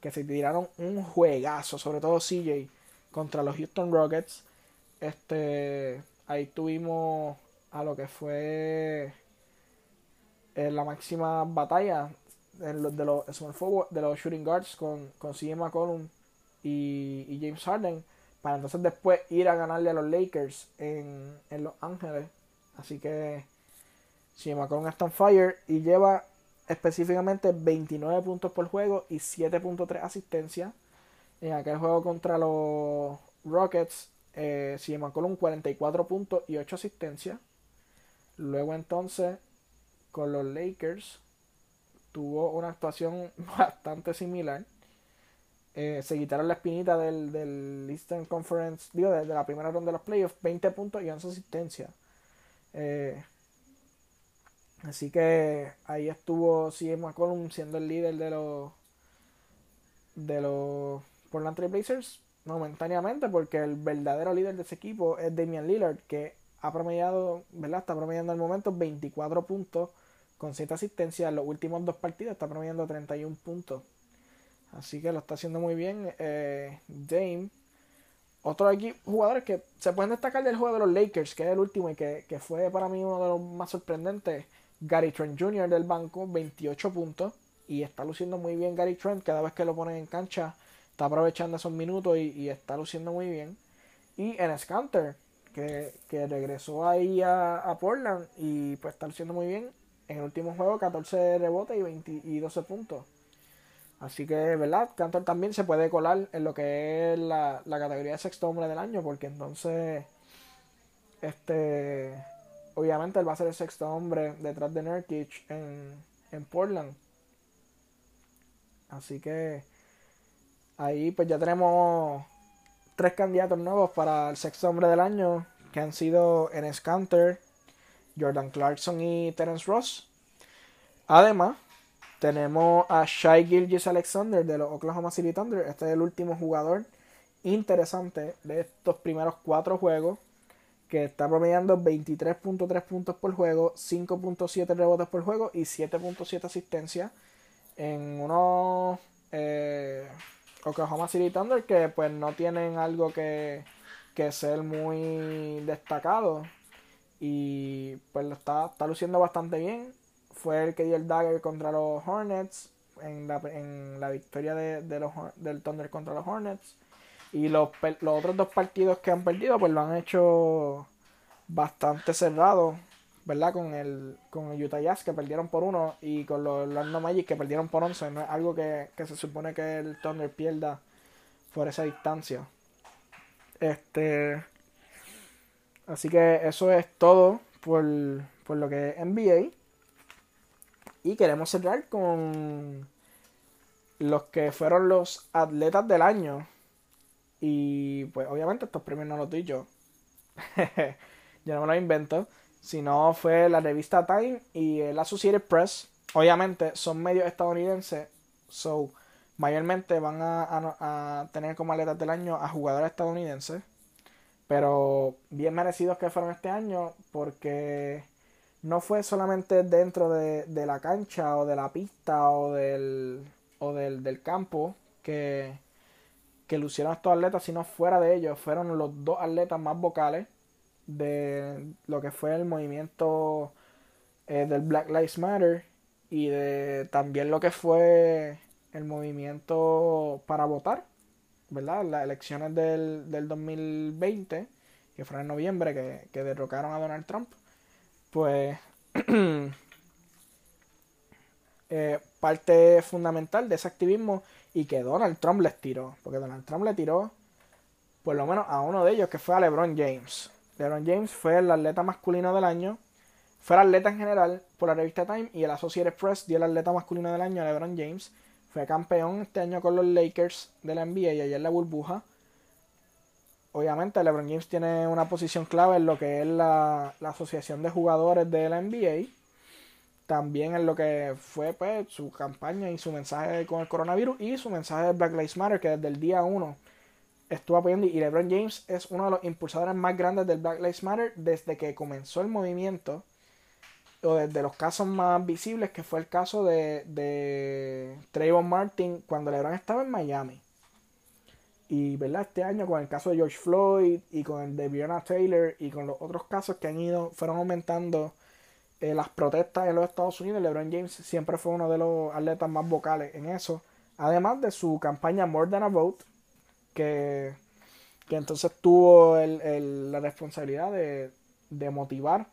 que se tiraron un juegazo, sobre todo CJ, contra los Houston Rockets. Este, ahí tuvimos a lo que fue en eh, la máxima batalla de los, de los de los shooting guards con, con CJ McCollum y, James Harden para entonces después ir a ganarle a los Lakers en, Los Ángeles. Así que McCollum está on fire y lleva específicamente 29 puntos por juego y 7.3 asistencias. En aquel juego contra los Rockets, eh, McCollum 44 puntos y 8 asistencias. Luego entonces con los Lakers tuvo una actuación <laughs> bastante similar. Eh, se quitaron la espinita del, del Eastern Conference, digo, de, la primera ronda de los playoffs, 20 puntos y 11 asistencias. Eh, así que ahí estuvo CM McCollum siendo el líder de los de los Portland Trail Blazers momentáneamente porque el verdadero líder de ese equipo es Damian Lillard que ha promediado, ¿verdad? Está promediando al momento 24 puntos con 7 asistencias. En los últimos dos partidos está promediando 31 puntos. Así que lo está haciendo muy bien. Eh, Dame. Otro aquí, jugadores que se pueden destacar del juego de los Lakers, que es el último y que, fue para mí uno de los más sorprendentes. Gary Trent Jr. del banco, 28 puntos. Y está luciendo muy bien Gary Trent. Cada vez que lo ponen en cancha, está aprovechando esos minutos y, está luciendo muy bien. Y en Scanter, que, que regresó ahí a, Portland y pues está luciendo muy bien. En el último juego, 14 rebotes y, 20, y 12 puntos. Así que, ¿verdad? Cantor también se puede colar en lo que es la, categoría de sexto hombre del año, porque entonces, este, obviamente él va a ser el sexto hombre detrás de Nurkic en, en Portland. Así que ahí pues ya tenemos tres candidatos nuevos para el sexto hombre del año, que han sido Enes Cantor, Jordan Clarkson y Terence Ross. Además, tenemos a Shai Gilgis Alexander de los Oklahoma City Thunder. Este es el último jugador interesante de estos primeros cuatro juegos. Que está promediando 23.3 puntos por juego, 5.7 rebotes por juego y 7.7 asistencias en unos eh, Oklahoma City Thunder que pues no tienen algo que, que ser muy destacado. Y pues lo está, está luciendo bastante bien fue el que dio el dagger contra los Hornets en la, en la victoria de, los, del Thunder contra los Hornets. Y los, los otros dos partidos que han perdido, pues lo han hecho bastante cerrado, ¿verdad? Con el, con el Utah Jazz que perdieron por uno y con los Orlando Magic que perdieron por once. No es algo que, que se supone que el Thunder pierda por esa distancia. Este. Así que eso es todo por, por lo que es NBA. Y queremos cerrar con los que fueron los atletas del año. Y pues obviamente estos premios no los doy yo. <laughs> yo no me los invento. Sino fue la revista Time y el Associated Press. Obviamente son medios estadounidenses. So, mayormente van a, a tener como atletas del año a jugadores estadounidenses. Pero bien merecidos que fueron este año porque no fue solamente dentro de, la cancha o de la pista o del, o del, campo que, que lucieron estos atletas, sino fuera de ellos. Fueron los dos atletas más vocales de lo que fue el movimiento eh, del Black Lives Matter y de también lo que fue el movimiento para votar, ¿verdad? Las elecciones del, del 2020, que fueron en noviembre, que, derrocaron a Donald Trump pues <clears throat> eh, parte fundamental de ese activismo y que Donald Trump les tiró, porque Donald Trump le tiró por lo menos a uno de ellos que fue a LeBron James. LeBron James fue el atleta masculino del año, fue el atleta en general por la revista Time y el Associated Press dio el atleta masculino del año a LeBron James. Fue campeón este año con los Lakers de la NBA y ayer la burbuja obviamente LeBron James tiene una posición clave en lo que es la, asociación de jugadores de la NBA. También en lo que fue pues, su campaña y su mensaje con el coronavirus y su mensaje de Black Lives Matter, que desde el día 1 estuvo apoyando. Y LeBron James es uno de los impulsadores más grandes del Black Lives Matter desde que comenzó el movimiento, o desde los casos más visibles, que fue el caso de, de Trayvon Martin cuando LeBron estaba en Miami. Y ¿verdad? este año con el caso de George Floyd y con el de Breonna Taylor y con los otros casos que han ido, fueron aumentando eh, las protestas en los Estados Unidos, LeBron James siempre fue uno de los atletas más vocales en eso. Además de su campaña More Than a Vote, que, que entonces tuvo el, la responsabilidad de, de, motivar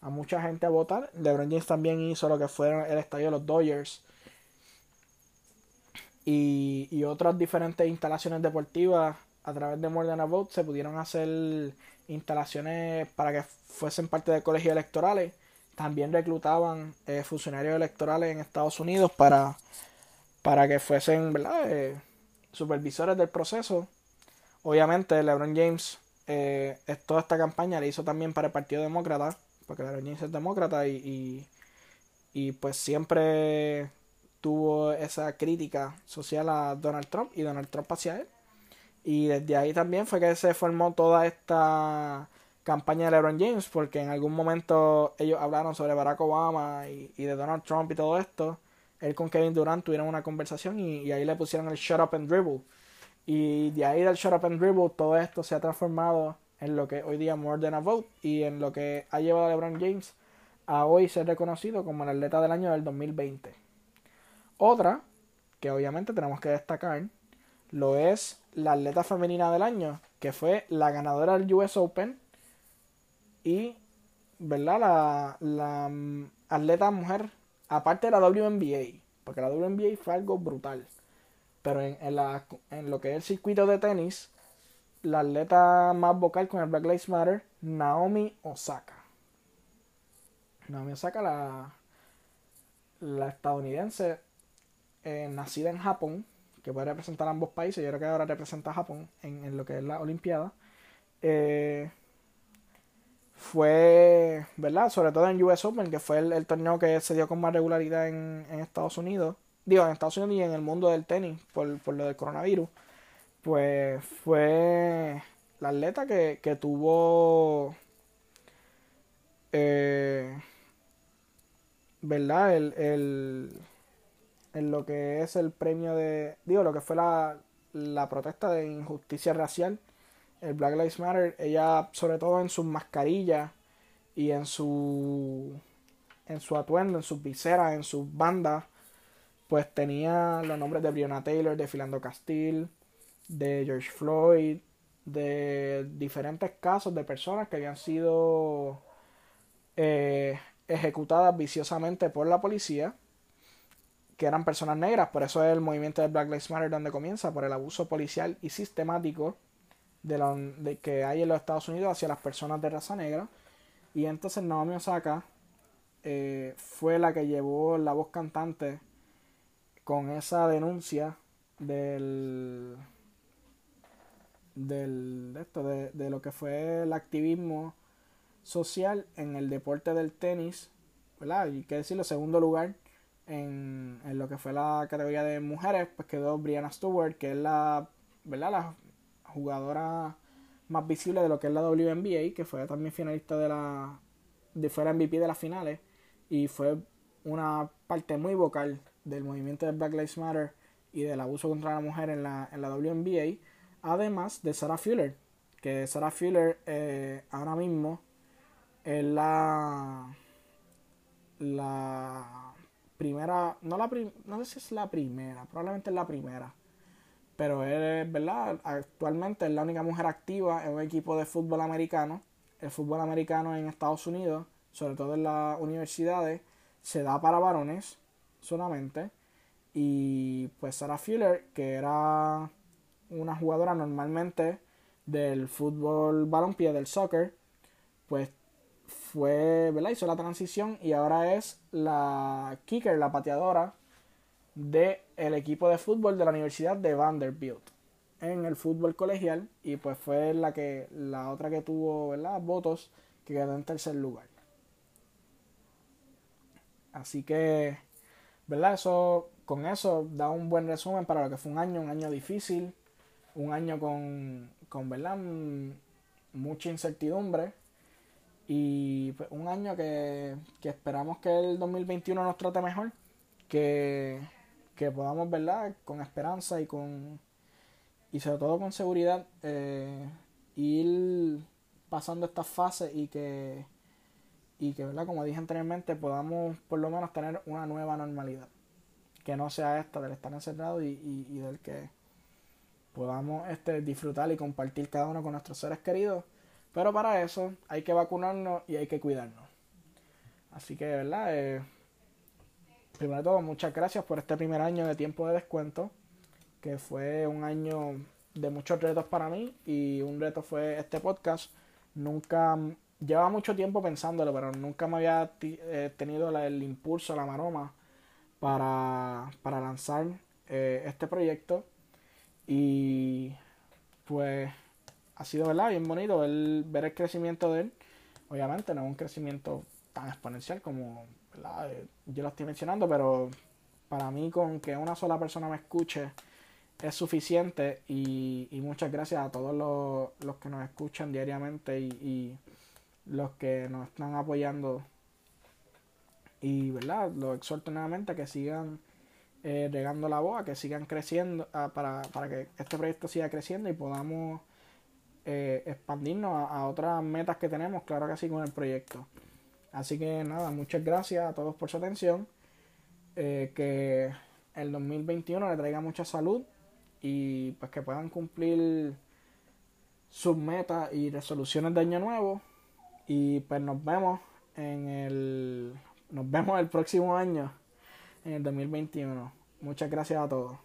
a mucha gente a votar. LeBron James también hizo lo que fue el estadio de los Dodgers y, y otras diferentes instalaciones deportivas a través de More Than a Vote se pudieron hacer instalaciones para que fuesen parte de colegios electorales también reclutaban eh, funcionarios electorales en Estados Unidos para, para que fuesen ¿verdad? Eh, supervisores del proceso. Obviamente LeBron James eh, toda esta campaña le hizo también para el Partido Demócrata, porque LeBron James es demócrata y, y, y pues siempre tuvo esa crítica social a Donald Trump y Donald Trump hacia él. Y desde ahí también fue que se formó toda esta campaña de LeBron James, porque en algún momento ellos hablaron sobre Barack Obama y, de Donald Trump y todo esto. Él con Kevin Durant tuvieron una conversación y, ahí le pusieron el Shut Up and Dribble. Y de ahí del Shut Up and Dribble todo esto se ha transformado en lo que hoy día More Than a Vote y en lo que ha llevado a LeBron James a hoy ser reconocido como el atleta del año del 2020. Otra, que obviamente tenemos que destacar, lo es la atleta femenina del año, que fue la ganadora del US Open y, ¿verdad? La, la mm, atleta mujer, aparte de la WNBA, porque la WNBA fue algo brutal. Pero en, en, lo que es el circuito de tenis, la atleta más vocal con el Black Lives Matter, Naomi Osaka. Naomi Osaka, la, la estadounidense, eh, nacida en Japón, que puede representar a ambos países, yo creo que ahora representa a Japón en, en lo que es la Olimpiada. Eh, fue, ¿verdad? Sobre todo en US Open, que fue el, torneo que se dio con más regularidad en, Estados Unidos. Digo, en Estados Unidos y en el mundo del tenis por, lo del coronavirus. Pues fue la atleta que, que tuvo, eh, ¿verdad? El, el, en lo que es el premio de, digo, lo que fue la, la protesta de injusticia racial el Black Lives Matter, ella sobre todo en sus mascarillas y en su en su atuendo, en sus viseras, en sus bandas, pues tenía los nombres de Breonna Taylor, de Philando Castile, de George Floyd, de diferentes casos de personas que habían sido eh, ejecutadas viciosamente por la policía, que eran personas negras, por eso es el movimiento de Black Lives Matter donde comienza, por el abuso policial y sistemático de, la, de que hay en los Estados Unidos hacia las personas de raza negra. Y entonces Naomi Osaka eh, fue la que llevó la voz cantante con esa denuncia del del de esto de, de, lo que fue el activismo social en el deporte del tenis ¿verdad? y qué decirlo segundo lugar en, en, lo que fue la categoría de mujeres pues quedó Brianna Stewart que es la verdad la jugadora más visible de lo que es la WNBA, que fue también finalista de la. De, fue la MVP de las finales y fue una parte muy vocal del movimiento de Black Lives Matter y del abuso contra la mujer en la, en la WNBA, además de Sarah Fuller, que Sarah Fuller eh, ahora mismo es la la primera, no la no sé si es la primera, probablemente es la primera pero es, ¿verdad? Actualmente es la única mujer activa en un equipo de fútbol americano. El fútbol americano en Estados Unidos, sobre todo en las universidades, se da para varones solamente. Y pues Sarah Fuller, que era una jugadora normalmente del fútbol balompié, del soccer, pues fue, ¿verdad? Hizo la transición y ahora es la kicker, la pateadora del el equipo de fútbol de la Universidad de Vanderbilt en el fútbol colegial y pues fue la que la otra que tuvo ¿verdad? votos que quedó en tercer lugar Así que, ¿verdad? Eso, con eso da un buen resumen para lo que fue un año, un año difícil, un año con, con ¿verdad? Mucha incertidumbre y pues, un año que, que esperamos que el 2021 nos trate mejor, que, que podamos, ¿verdad? Con esperanza y con y sobre todo con seguridad eh, ir pasando estas fases y que y que verdad como dije anteriormente podamos por lo menos tener una nueva normalidad. Que no sea esta del estar encerrado y, y, del que podamos este disfrutar y compartir cada uno con nuestros seres queridos. Pero para eso hay que vacunarnos y hay que cuidarnos. Así que verdad eh, primero de todo muchas gracias por este primer año de tiempo de descuento que fue un año de muchos retos para mí y un reto fue este podcast. Nunca, llevaba mucho tiempo pensándolo, pero nunca me había eh, tenido el impulso, la maroma para, para lanzar eh, este proyecto y pues ha sido verdad bien bonito ver, el crecimiento de él. Obviamente no es un crecimiento tan exponencial como yo lo estoy mencionando, pero para mí con que una sola persona me escuche es suficiente y, muchas gracias a todos los, que nos escuchan diariamente y, los que nos están apoyando y verdad los exhorto nuevamente a que sigan eh, regando la voz, a que sigan creciendo para, para, que este proyecto siga creciendo y podamos eh, expandirnos a, otras metas que tenemos, claro que sí, con el proyecto. Así que nada, muchas gracias a todos por su atención. Eh, que el 2021 le traiga mucha salud y pues que puedan cumplir sus metas y resoluciones de año nuevo. Y pues nos vemos en el nos vemos el próximo año en el 2021 muchas gracias a todos